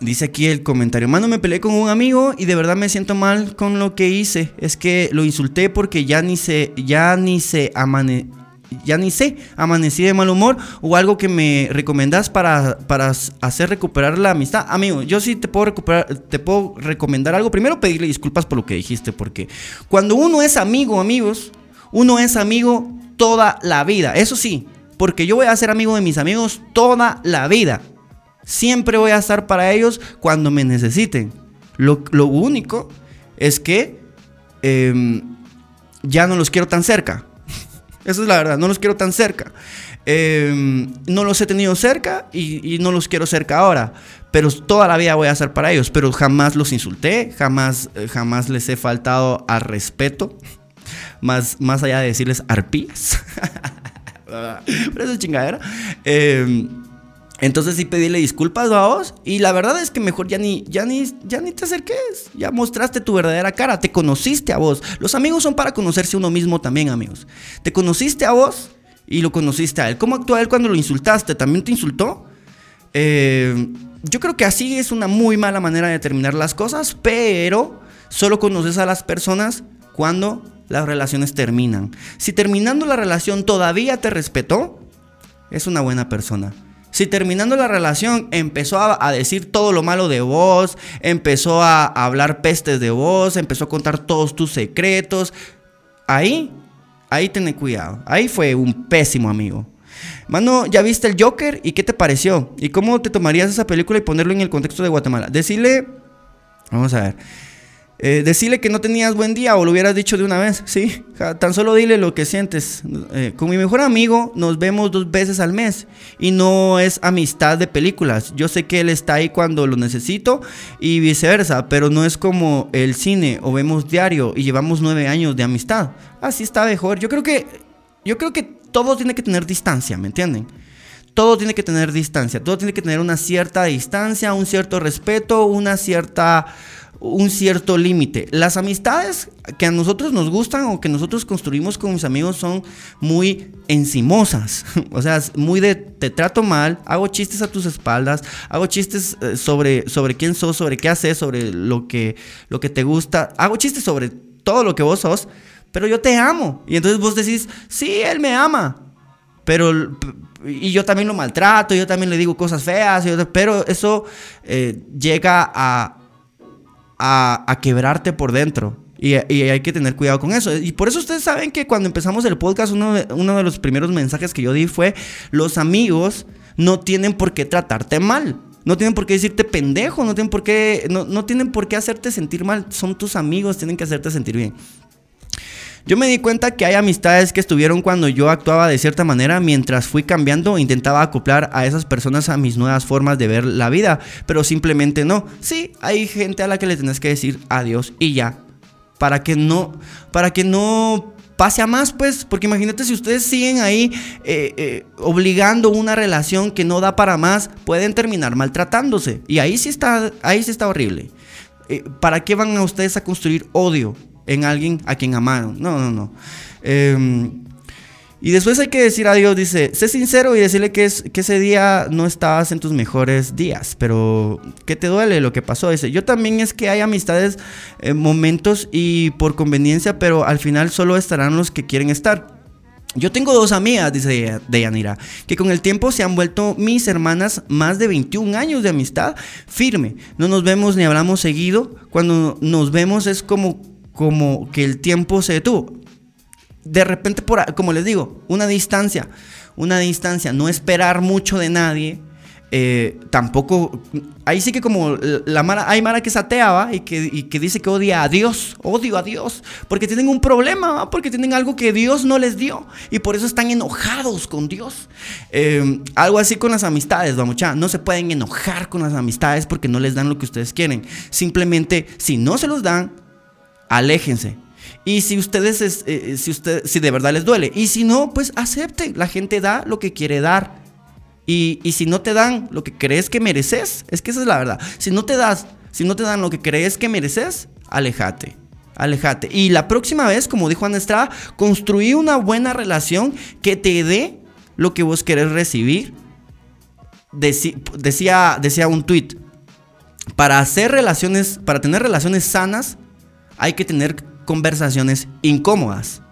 Dice aquí el comentario, mano, me peleé con un amigo y de verdad me siento mal con lo que hice. Es que lo insulté porque ya ni se, ya ni se amane, ya ni sé, amanecí de mal humor o algo que me recomendás para, para hacer recuperar la amistad. Amigo, yo sí te puedo recuperar, te puedo recomendar algo. Primero pedirle disculpas por lo que dijiste, porque cuando uno es amigo, amigos, uno es amigo toda la vida. Eso sí, porque yo voy a ser amigo de mis amigos toda la vida. Siempre voy a estar para ellos cuando me necesiten. Lo, único es que em, ya no los quiero tan cerca. Esa es la verdad, no los quiero tan cerca. Em, no los he tenido cerca y, no los quiero cerca ahora. Pero toda la vida voy a estar para ellos. Pero jamás los insulté, jamás, eh, jamás les he faltado al respeto. Más, más allá de decirles arpías. Pero eso es chingadera. Eh, entonces sí pedirle disculpas a vos y la verdad es que mejor ya ni, ya ni, ya ni te acerques, ya mostraste tu verdadera cara, te conociste a vos. Los amigos son para conocerse uno mismo también, amigos. Te conociste a vos y lo conociste a él. ¿Cómo actuó él cuando lo insultaste? ¿También te insultó? Eh, yo creo que así es una muy mala manera de terminar las cosas, pero solo conoces a las personas cuando las relaciones terminan. Si terminando la relación todavía te respetó, es una buena persona. Si terminando la relación empezó a, decir todo lo malo de vos, empezó a, hablar pestes de vos, empezó a contar todos tus secretos, ahí, ahí ten cuidado. Ahí fue un pésimo amigo. Mano, ¿ya viste el Joker? ¿Y qué te pareció? ¿Y cómo te tomarías esa película y ponerlo en el contexto de Guatemala? Decirle, vamos a ver. Eh, decirle que no tenías buen día o lo hubieras dicho de una vez, ¿sí? Tan solo dile lo que sientes. Eh, con mi mejor amigo nos vemos dos veces al mes y no es amistad de películas. Yo sé que él está ahí cuando lo necesito y viceversa, pero no es como el cine o vemos diario y llevamos nueve años de amistad. Así está mejor. Yo creo que, yo creo que todo tiene que tener distancia, ¿me entienden? todo tiene que tener distancia, todo tiene que tener una cierta distancia, un cierto respeto, una cierta un cierto límite. Las amistades que a nosotros nos gustan o que nosotros construimos con mis amigos son muy encimosas. O sea, muy de te trato mal, hago chistes a tus espaldas, hago chistes eh, sobre, sobre quién sos, sobre qué haces, sobre lo que, lo que te gusta, hago chistes sobre todo lo que vos sos, pero yo te amo. Y entonces vos decís, sí, él me ama. Pero, y yo también lo maltrato, yo también le digo cosas feas, pero eso eh, llega a, a, quebrarte por dentro. Y, hay que tener cuidado con eso. Y por eso ustedes saben que cuando empezamos el podcast, uno de, uno de los primeros mensajes que yo di fue, los amigos no tienen por qué tratarte mal. No tienen por qué decirte pendejo, no tienen por qué, no, no tienen por qué hacerte sentir mal. Son tus amigos, tienen que hacerte sentir bien. Yo me di cuenta que hay amistades que estuvieron cuando yo actuaba de cierta manera mientras fui cambiando, intentaba acoplar a esas personas a mis nuevas formas de ver la vida, pero simplemente no. Sí, hay gente a la que le tenés que decir adiós y ya, para que no, para que no pase a más, pues, porque imagínate si ustedes siguen ahí eh, eh, obligando una relación que no da para más, pueden terminar maltratándose. Y ahí sí está, ahí sí está horrible. Eh, ¿Para qué van a ustedes a construir odio en alguien a quien amaron? No, no, no. Eh, y después hay que decir a Dios, dice, sé sincero y decirle que, es, que ese día no estabas en tus mejores días, pero ¿qué te duele lo que pasó? Dice, yo también es que hay amistades, eh, momentos y por conveniencia, pero al final solo estarán los que quieren estar. Yo tengo dos amigas, dice Deyanira, que con el tiempo se han vuelto mis hermanas, más de 21 años de amistad firme. No nos vemos ni hablamos seguido. Cuando nos vemos es como, como que el tiempo se detuvo de repente, por, como les digo, una distancia, una distancia, no esperar mucho de nadie. Eh, tampoco, ahí sí que como la Mara, hay Mara que sateaba y que, y que dice que odia a Dios, odio a Dios, porque tienen un problema, porque tienen algo que Dios no les dio y por eso están enojados con Dios. Eh, algo así con las amistades, vamos, no se pueden enojar con las amistades porque no les dan lo que ustedes quieren. Simplemente, si no se los dan, aléjense, y si ustedes, eh, eh, si, usted, si de verdad les duele. Y si no, pues acepte. La gente da lo que quiere dar. Y, y, si no te dan lo que crees que mereces, es que esa es la verdad. Si no te das, si no te dan lo que crees que mereces, alejate. Alejate. Y la próxima vez, como dijo Ana Estrada, construí una buena relación que te dé lo que vos querés recibir. decía, decía un tweet. Para hacer relaciones, para tener relaciones sanas, hay que tener conversaciones incómodas.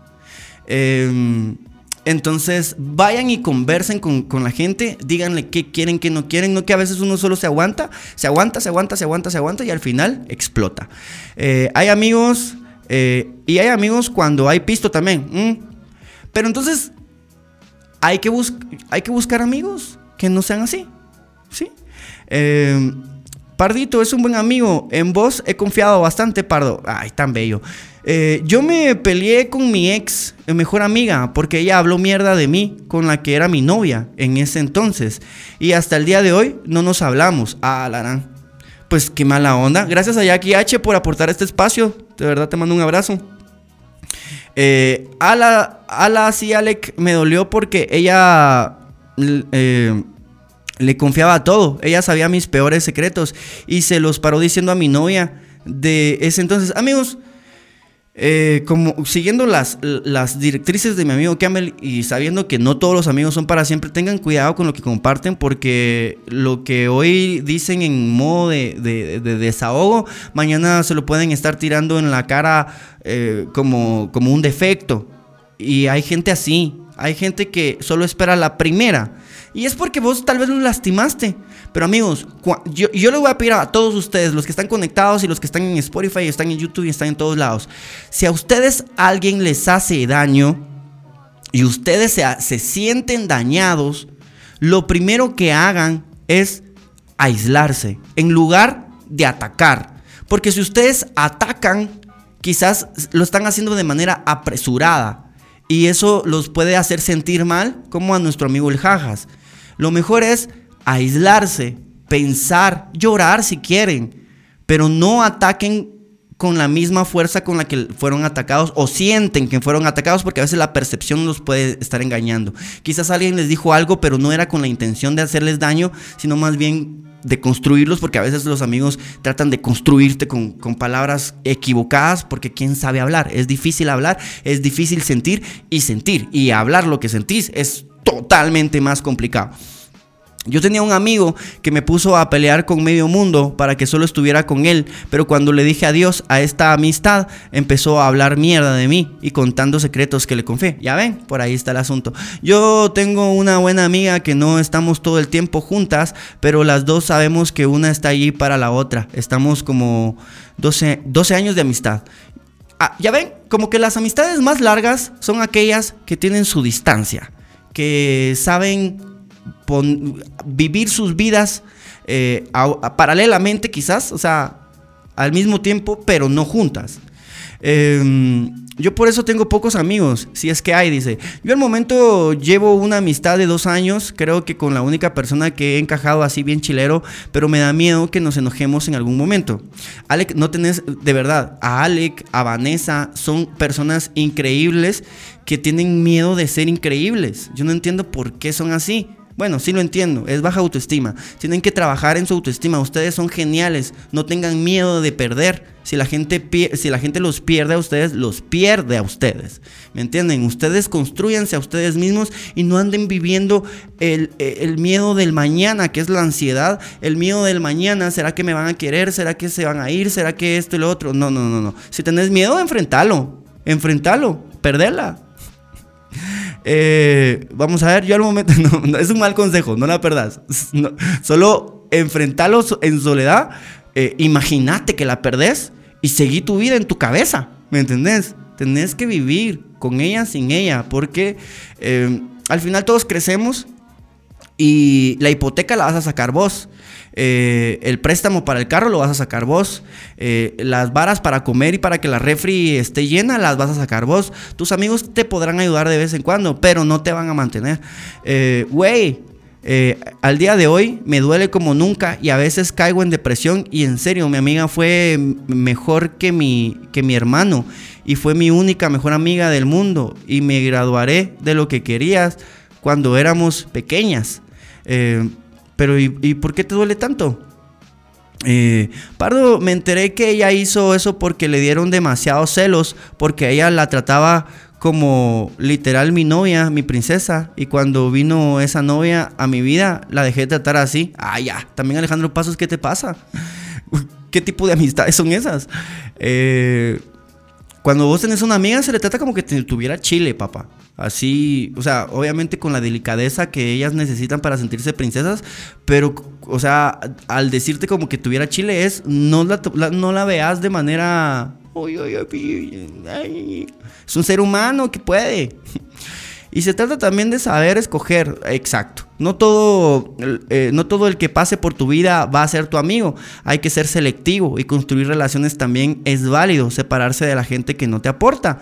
Em, entonces, vayan y conversen con, la gente, díganle qué quieren, qué no quieren, no que a veces uno solo se aguanta, se aguanta, se aguanta, se aguanta, se aguanta y al final explota. Eh, hay amigos eh, y hay amigos cuando hay pisto también. Pero entonces, hay que, hay que buscar amigos que no sean así. ¿Sí? Em, Pardito es un buen amigo. En vos he confiado bastante, Pardo. Ay, tan bello. Eh, yo me peleé con mi ex eh, mejor amiga porque ella habló mierda de mí con la que era mi novia en ese entonces. Y hasta el día de hoy no nos hablamos. Ah, Larán. Pues qué mala onda. Gracias a Jackie H por aportar este espacio. De verdad te mando un abrazo. Eh, Ala, Ala, sí, Alec, me dolió porque ella eh, le confiaba todo. Ella sabía mis peores secretos y se los paró diciendo a mi novia de ese entonces. Amigos, eh, como siguiendo las, las directrices de mi amigo Campbell y sabiendo que no todos los amigos son para siempre, tengan cuidado con lo que comparten porque lo que hoy dicen en modo de, desahogo, mañana se lo pueden estar tirando en la cara eh, como, como un defecto. Y hay gente así, hay gente que solo espera la primera. Y es porque vos tal vez lo lastimaste. Pero amigos, yo, yo le voy a pedir a todos ustedes, los que están conectados y los que están en Spotify, están en YouTube y están en todos lados. Si a ustedes alguien les hace daño y ustedes se, se sienten dañados, lo primero que hagan es aislarse en lugar de atacar. Porque si ustedes atacan, quizás lo están haciendo de manera apresurada. Y eso los puede hacer sentir mal, como a nuestro amigo el Jajas. Lo mejor es aislarse, pensar, llorar si quieren, pero no ataquen con la misma fuerza con la que fueron atacados o sienten que fueron atacados porque a veces la percepción los puede estar engañando. Quizás alguien les dijo algo pero no era con la intención de hacerles daño, sino más bien de construirlos porque a veces los amigos tratan de construirte con, palabras equivocadas porque quién sabe hablar. Es difícil hablar, es difícil sentir y sentir y hablar lo que sentís es totalmente más complicado. Yo tenía un amigo que me puso a pelear con medio mundo para que solo estuviera con él, pero cuando le dije adiós a esta amistad, empezó a hablar mierda de mí y contando secretos que le confié. Ya ven, por ahí está el asunto. Yo tengo una buena amiga que no estamos todo el tiempo juntas, pero las dos sabemos que una está allí para la otra. Estamos como 12, 12 años de amistad. ah, ya ven, como que las amistades más largas son aquellas que tienen su distancia, que saben vivir sus vidas eh, paralelamente quizás, o sea, al mismo tiempo, pero no juntas. Em, yo por eso tengo pocos amigos, si es que hay, dice. Yo al momento llevo una amistad de dos años, creo que con la única persona que he encajado así bien chilero, pero me da miedo que nos enojemos en algún momento. Alec, no tenés, de verdad, a Alec, a Vanessa, son personas increíbles que tienen miedo de ser increíbles. Yo no entiendo por qué son así. Bueno, sí lo entiendo, es baja autoestima. Tienen que trabajar en su autoestima. Ustedes son geniales, no tengan miedo de perder. Si la gente, si la gente los pierde a ustedes, los pierde a ustedes. ¿Me entienden? Ustedes construyanse a ustedes mismos y no anden viviendo el, el miedo del mañana, que es la ansiedad. El miedo del mañana, ¿será que me van a querer? ¿Será que se van a ir? ¿Será que esto y lo otro? No, no, no, no. Si tenés miedo, enfrentalo. Enfrentalo. Perderla. Eh, vamos a ver, yo al momento, no, es un mal consejo, no la perdás. solo enfrentarlo en soledad, eh, imagínate que la perdés y seguí tu vida en tu cabeza, ¿me entendés? Tenés que vivir con ella, sin ella, porque eh, al final todos crecemos y la hipoteca la vas a sacar vos. Eh, el préstamo para el carro lo vas a sacar vos. Eh, las varas para comer y para que la refri esté llena las vas a sacar vos. Tus amigos te podrán ayudar de vez en cuando, pero no te van a mantener. Eh, güey, al día de hoy me duele como nunca y a veces caigo en depresión y en serio, mi amiga fue mejor que mi, que mi hermano y fue mi única mejor amiga del mundo y me graduaré de lo que querías cuando éramos pequeñas. Pero ¿y, por qué te duele tanto? Eh, Pardo, me enteré que ella hizo eso porque le dieron demasiados celos, porque ella la trataba como literal mi novia, mi princesa. Y cuando vino esa novia a mi vida, la dejé de tratar así. Ah, ya. También Alejandro Pasos, ¿qué te pasa? ¿Qué tipo de amistades son esas? Eh, cuando vos tenés una amiga, se le trata como que tuviera chile, papá. Así, o sea, obviamente con la delicadeza que ellas necesitan para sentirse princesas, pero, o sea, al decirte como que tuviera chile es, no la, no la veas de manera... Es un ser humano que puede. Y se trata también de saber escoger, exacto. No todo, eh, no todo el que pase por tu vida va a ser tu amigo. Hay que ser selectivo y construir relaciones también es válido. Separarse de la gente que no te aporta.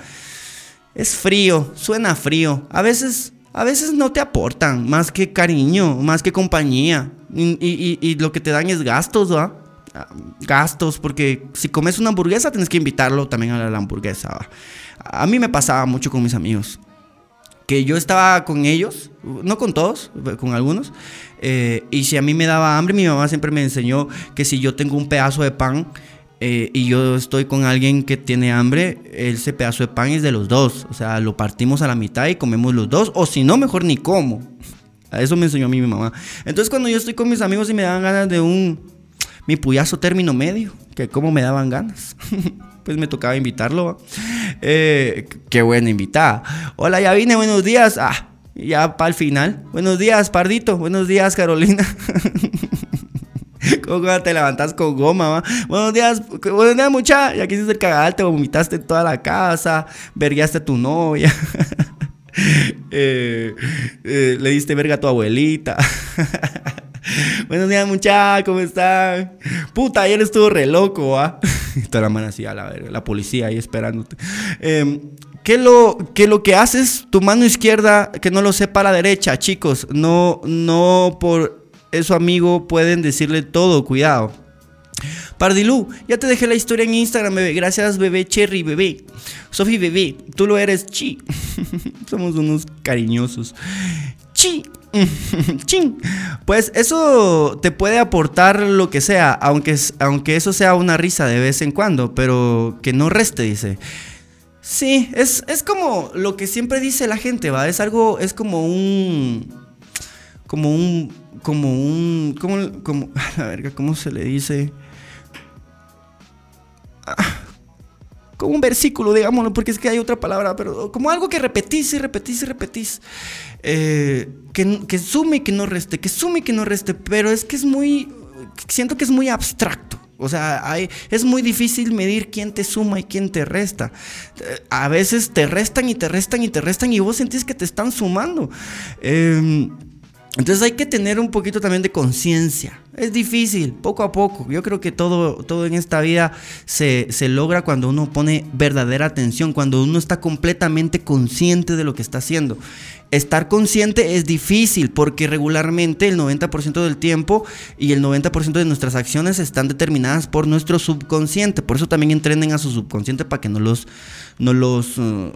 Es frío, suena frío. A veces, a veces no te aportan más que cariño, más que compañía. Y, lo que te dan es gastos, ¿va? Ah, gastos, porque si comes una hamburguesa tienes que invitarlo también a la hamburguesa. A mí me pasaba mucho con mis amigos. Que yo estaba con ellos, no con todos, con algunos. Eh, y si a mí me daba hambre, mi mamá siempre me enseñó que si yo tengo un pedazo de pan eh, y yo estoy con alguien que tiene hambre, ese pedazo de pan es de los dos. O sea, lo partimos a la mitad y comemos los dos. O si no, mejor ni como. Eso me enseñó a mí mi mamá. Entonces, cuando yo estoy con mis amigos y me daban ganas de un. Mi puyazo término medio, que como me daban ganas. pues me tocaba invitarlo. Eh, qué buena invitada. Hola, ya vine, buenos días. Ah, ya para el final. Buenos días, Pardito. Buenos días, Carolina. ¿Cómo te levantas con goma, va? Buenos días, buenos días, mucha. Ya quisiste el cagadal, te vomitaste toda la casa, verguiaste a tu novia. Eh, eh, le diste verga a tu abuelita. Buenos días, mucha, ¿cómo están? Puta, ayer estuvo re loco. Toda la mano así a la la policía ahí esperándote. Eh, ¿Qué lo, que lo que haces, tu mano izquierda, que no lo sepa la derecha, chicos? No, no por eso amigo pueden decirle todo, cuidado. Pardilú, ya te dejé la historia en Instagram, bebé. Gracias, bebé Cherry, bebé. Sofi, bebé, tú lo eres, chi. Somos unos cariñosos. Chi. Chin. Pues eso te puede aportar lo que sea, aunque, aunque eso sea una risa de vez en cuando, pero que no reste, dice. Sí, es, es como lo que siempre dice la gente, ¿va? Es algo, es como un... Como un como un. Como, como, la verga, ¿cómo se le dice? Ah, como un versículo, digámoslo, porque es que hay otra palabra, pero como algo que repetís y repetís y repetís. Eh, que, que sume y que no reste, que sume y que no reste, pero es que es muy. Siento que es muy abstracto. O sea, es muy difícil medir quién te suma y quién te resta. A veces te restan y te restan y te restan y vos sentís que te están sumando. Eh, entonces hay que tener un poquito también de conciencia. Es difícil, poco a poco. Yo creo que todo, todo en esta vida se, se, logra cuando uno pone verdadera atención, cuando uno está completamente consciente de lo que está haciendo. Estar consciente es difícil porque regularmente el 90% del tiempo y el 90% de nuestras acciones están determinadas por nuestro subconsciente. Por eso también entrenen a su subconsciente para que no los... No los uh,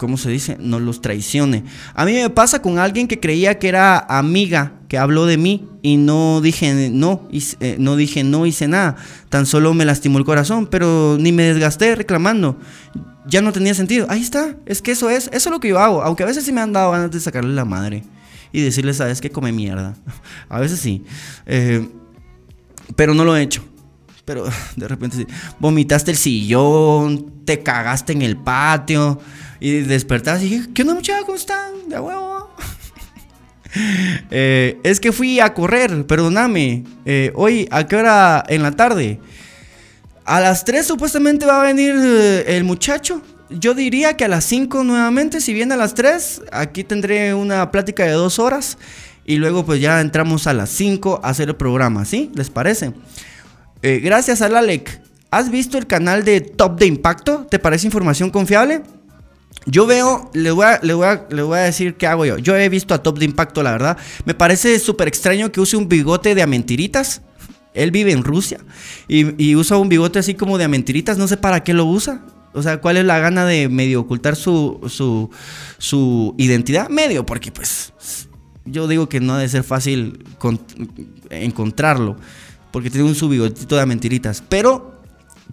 ¿cómo se dice? No los traicione. A mí me pasa con alguien que creía que era amiga, que habló de mí y no dije no, y, eh, no dije no hice nada. Tan solo me lastimó el corazón, pero ni me desgasté reclamando. Ya no tenía sentido. Ahí está, es que eso es, eso es lo que yo hago. Aunque a veces sí me han dado ganas de sacarle la madre y decirle, sabes que come mierda. a veces sí. Eh, pero no lo he hecho. Pero de repente vomitaste el sillón, te cagaste en el patio. Y despertaste y dije, ¿qué onda muchachos? ¿Cómo están? De huevo. eh, es que fui a correr, perdóname. Eh, hoy, ¿a qué hora en la tarde? A las 3 supuestamente va a venir eh, el muchacho. Yo diría que a las 5 nuevamente, si viene a las 3, aquí tendré una plática de dos horas. Y luego pues ya entramos a las 5 a hacer el programa, ¿sí? ¿Les parece? Gracias al Alec. ¿Has visto el canal de Top de Impacto? ¿Te parece información confiable? Yo veo, le voy, a, decir qué hago yo. Yo he visto a Top de Impacto, la verdad. Me parece súper extraño que use un bigote de a mentiritas. Él vive en Rusia y, usa un bigote así como de a mentiritas. No sé para qué lo usa. O sea, ¿cuál es la gana de medio ocultar su, su, su identidad? Medio, porque pues yo digo que no ha de ser fácil con, encontrarlo. Porque tiene un su bigotito de mentiritas. Pero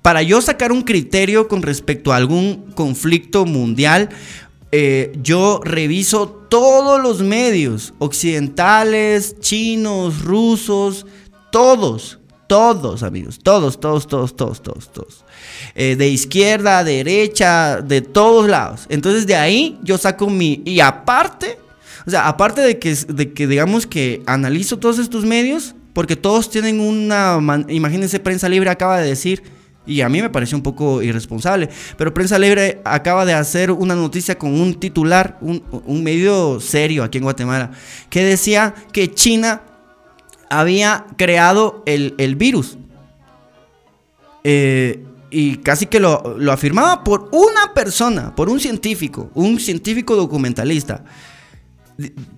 para yo sacar un criterio con respecto a algún conflicto mundial, eh, yo reviso todos los medios, occidentales, chinos, rusos, todos, todos amigos, todos, todos, todos, todos, todos, todos. Eh, de izquierda, derecha, de todos lados. Entonces de ahí yo saco mi... Y aparte, o sea, aparte de que, de que digamos que analizo todos estos medios, porque todos tienen una... Imagínense, Prensa Libre acaba de decir y a mí me pareció un poco irresponsable. Pero Prensa Libre acaba de hacer una noticia con un titular, un, medio serio aquí en Guatemala, que decía que China había creado el, el virus. Eh, y casi que lo, lo, afirmaba por una persona, por un científico, un científico documentalista.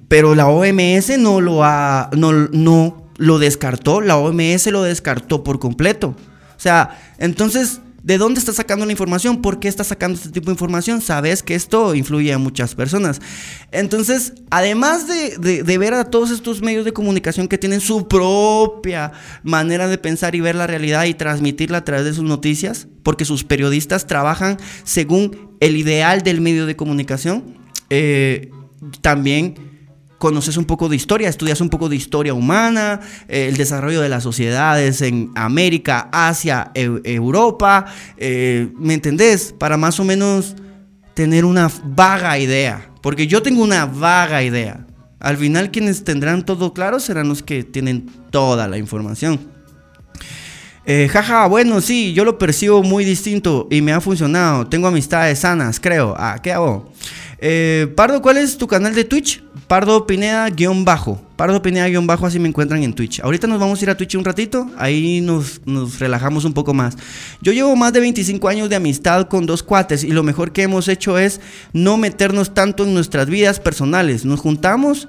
Pero la OMS no lo ha, no, no lo descartó, la OMS lo descartó por completo. O sea, entonces, ¿de dónde estás sacando la información? ¿Por qué estás sacando este tipo de información? Sabes que esto influye a muchas personas. Entonces, además de, de, de, ver a todos estos medios de comunicación que tienen su propia manera de pensar y ver la realidad y transmitirla a través de sus noticias, porque sus periodistas trabajan según el ideal del medio de comunicación, eh, también conoces un poco de historia, estudias un poco de historia humana, eh, el desarrollo de las sociedades en América, Asia, e Europa, eh, ¿me entendés? Para más o menos tener una vaga idea, porque yo tengo una vaga idea. Al final quienes tendrán todo claro serán los que tienen toda la información. Eh, jaja, bueno, sí, yo lo percibo muy distinto y me ha funcionado. Tengo amistades sanas, creo. Ah, ¿qué hago? Pardo, ¿cuál es tu canal de Twitch? Pardo Pineda-bajo. Pardo Pineda-bajo, así me encuentran en Twitch. Ahorita nos vamos a ir a Twitch un ratito, ahí nos, nos, relajamos un poco más. Yo llevo más de 25 años de amistad con dos cuates y lo mejor que hemos hecho es no meternos tanto en nuestras vidas personales. Nos juntamos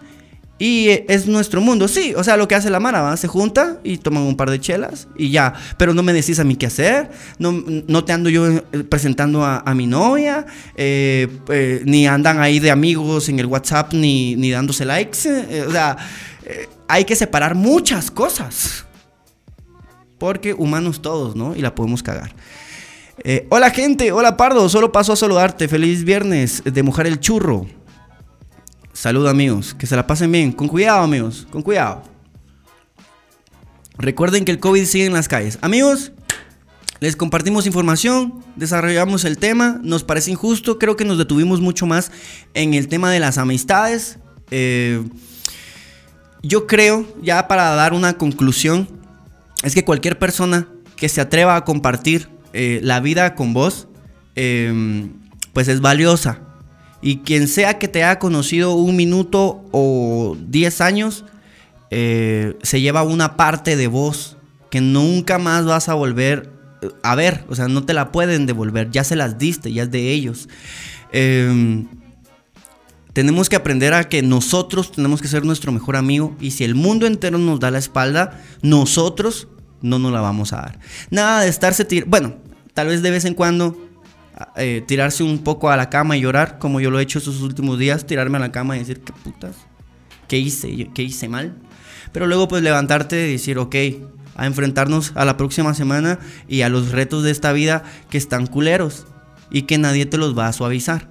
y es nuestro mundo. Sí, o sea, lo que hace la Mara, ¿va? se junta y toman un par de chelas y ya. Pero no me decís a mí qué hacer, no, no te ando yo eh, presentando a, mi novia, eh, eh, ni andan ahí de amigos en el WhatsApp, ni, ni dándose likes. Eh, o sea, eh, hay que separar muchas cosas. Porque humanos todos, ¿no? Y la podemos cagar. Eh, hola gente, hola Pardo, solo paso a saludarte. Feliz viernes de mojar el churro. Salud amigos, que se la pasen bien. Con cuidado amigos, con cuidado. Recuerden que el COVID sigue en las calles. Amigos, les compartimos información, desarrollamos el tema, nos parece injusto, creo que nos detuvimos mucho más en el tema de las amistades. Eh, yo creo, ya para dar una conclusión, es que cualquier persona que se atreva a compartir eh, la vida con vos, em, pues es valiosa. Y quien sea que te haya conocido un minuto o diez años, eh, se lleva una parte de vos que nunca más vas a volver eh, a ver. O sea, no te la pueden devolver. Ya se las diste, ya es de ellos. Em, tenemos que aprender a que nosotros tenemos que ser nuestro mejor amigo. Y si el mundo entero nos da la espalda, nosotros no nos la vamos a dar. Nada de estarse Bueno, tal vez de vez en cuando eh, tirarse un poco a la cama y llorar, como yo lo he hecho estos últimos días, tirarme a la cama y decir, ¿qué putas? ¿Qué hice? ¿Qué hice mal? Pero luego pues levantarte y decir, ok, a enfrentarnos a la próxima semana y a los retos de esta vida que están culeros y que nadie te los va a suavizar.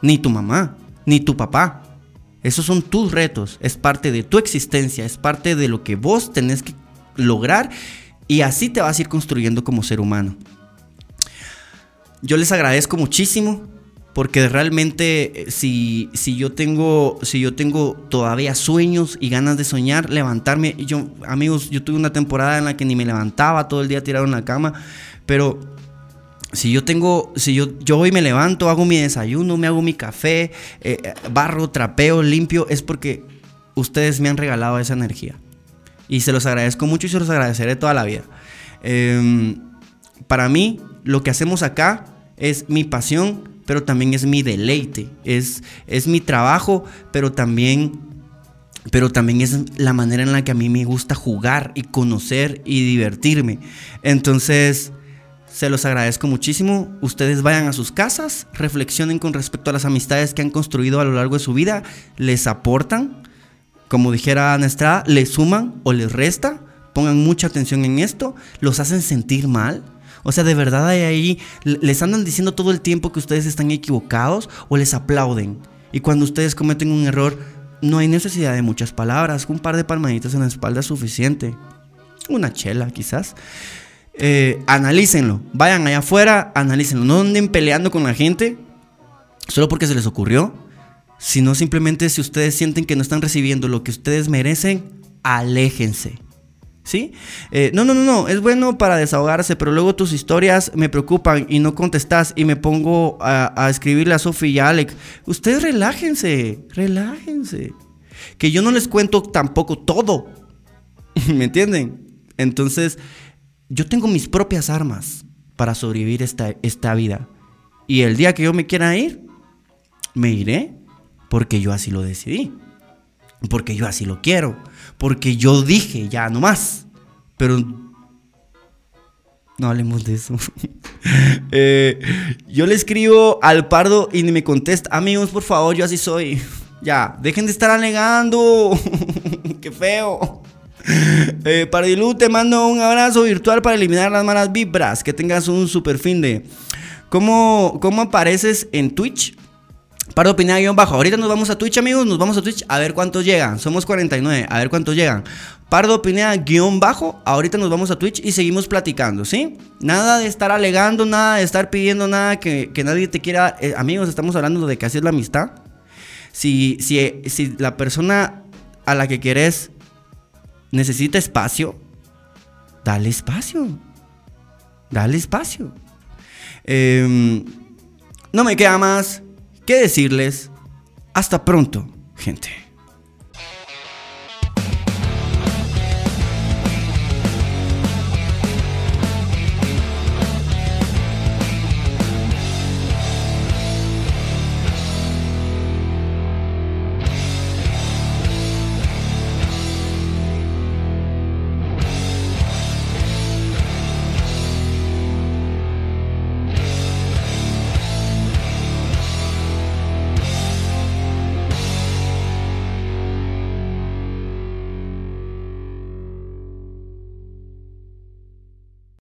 Ni tu mamá, ni tu papá. Esos son tus retos, es parte de tu existencia, es parte de lo que vos tenés que lograr y así te vas a ir construyendo como ser humano. Yo les agradezco muchísimo porque realmente eh, si, si, yo tengo, si yo tengo todavía sueños y ganas de soñar, levantarme, yo, amigos, yo tuve una temporada en la que ni me levantaba todo el día tirado en la cama, pero si yo tengo, si yo, yo hoy me levanto, hago mi desayuno, me hago mi café, eh, eh, barro, trapeo, limpio, es porque ustedes me han regalado esa energía. Y se los agradezco mucho y se los agradeceré toda la vida. Em, para mí, lo que hacemos acá es mi pasión, pero también es mi deleite, es, es mi trabajo, pero también, pero también es la manera en la que a mí me gusta jugar y conocer y divertirme. Entonces, se los agradezco muchísimo. Ustedes vayan a sus casas, reflexionen con respecto a las amistades que han construido a lo largo de su vida, les aportan, como dijera Ana Estrada, les suman o les resta. Pongan mucha atención en esto, los hacen sentir mal, o sea, de verdad ahí les andan diciendo todo el tiempo que ustedes están equivocados o les aplauden. Y cuando ustedes cometen un error, no hay necesidad de muchas palabras. Un par de palmaditas en la espalda es suficiente. Una chela, quizás. Eh, analícenlo. Vayan allá afuera, analícenlo. No anden peleando con la gente solo porque se les ocurrió. Sino simplemente si ustedes sienten que no están recibiendo lo que ustedes merecen, aléjense. ¿Sí? Eh, no, no, no, no, es bueno para desahogarse, pero luego tus historias me preocupan y no contestas y me pongo a, escribirle a Sofía y a Alex. Ustedes relájense, relájense. Que yo no les cuento tampoco todo. ¿Me entienden? Entonces, yo tengo mis propias armas para sobrevivir esta, esta vida. Y el día que yo me quiera ir, me iré porque yo así lo decidí. Porque yo así lo quiero porque yo dije ya no más. Pero no hablemos de eso. Eh, yo le escribo al pardo y ni me contesta. Amigos, por favor, yo así soy. Ya, dejen de estar alegando. Qué feo. Eh, Pardilú, te mando un abrazo virtual para eliminar las malas vibras. Que tengas un super fin de. ¿Cómo, cómo apareces en Twitch? Pardo Pineda guion bajo. Ahorita nos vamos a Twitch, amigos. Nos vamos a Twitch a ver cuántos llegan. Somos 49. A ver cuántos llegan. Pardo Pineda guion bajo. Ahorita nos vamos a Twitch y seguimos platicando, ¿sí? Nada de estar alegando, nada de estar pidiendo nada que, nadie te quiera. Eh, amigos, estamos hablando de que así es la amistad. Si, si, si la persona a la que querés necesita espacio, dale espacio. Dale espacio. Em, no me queda más que decirles hasta pronto, gente.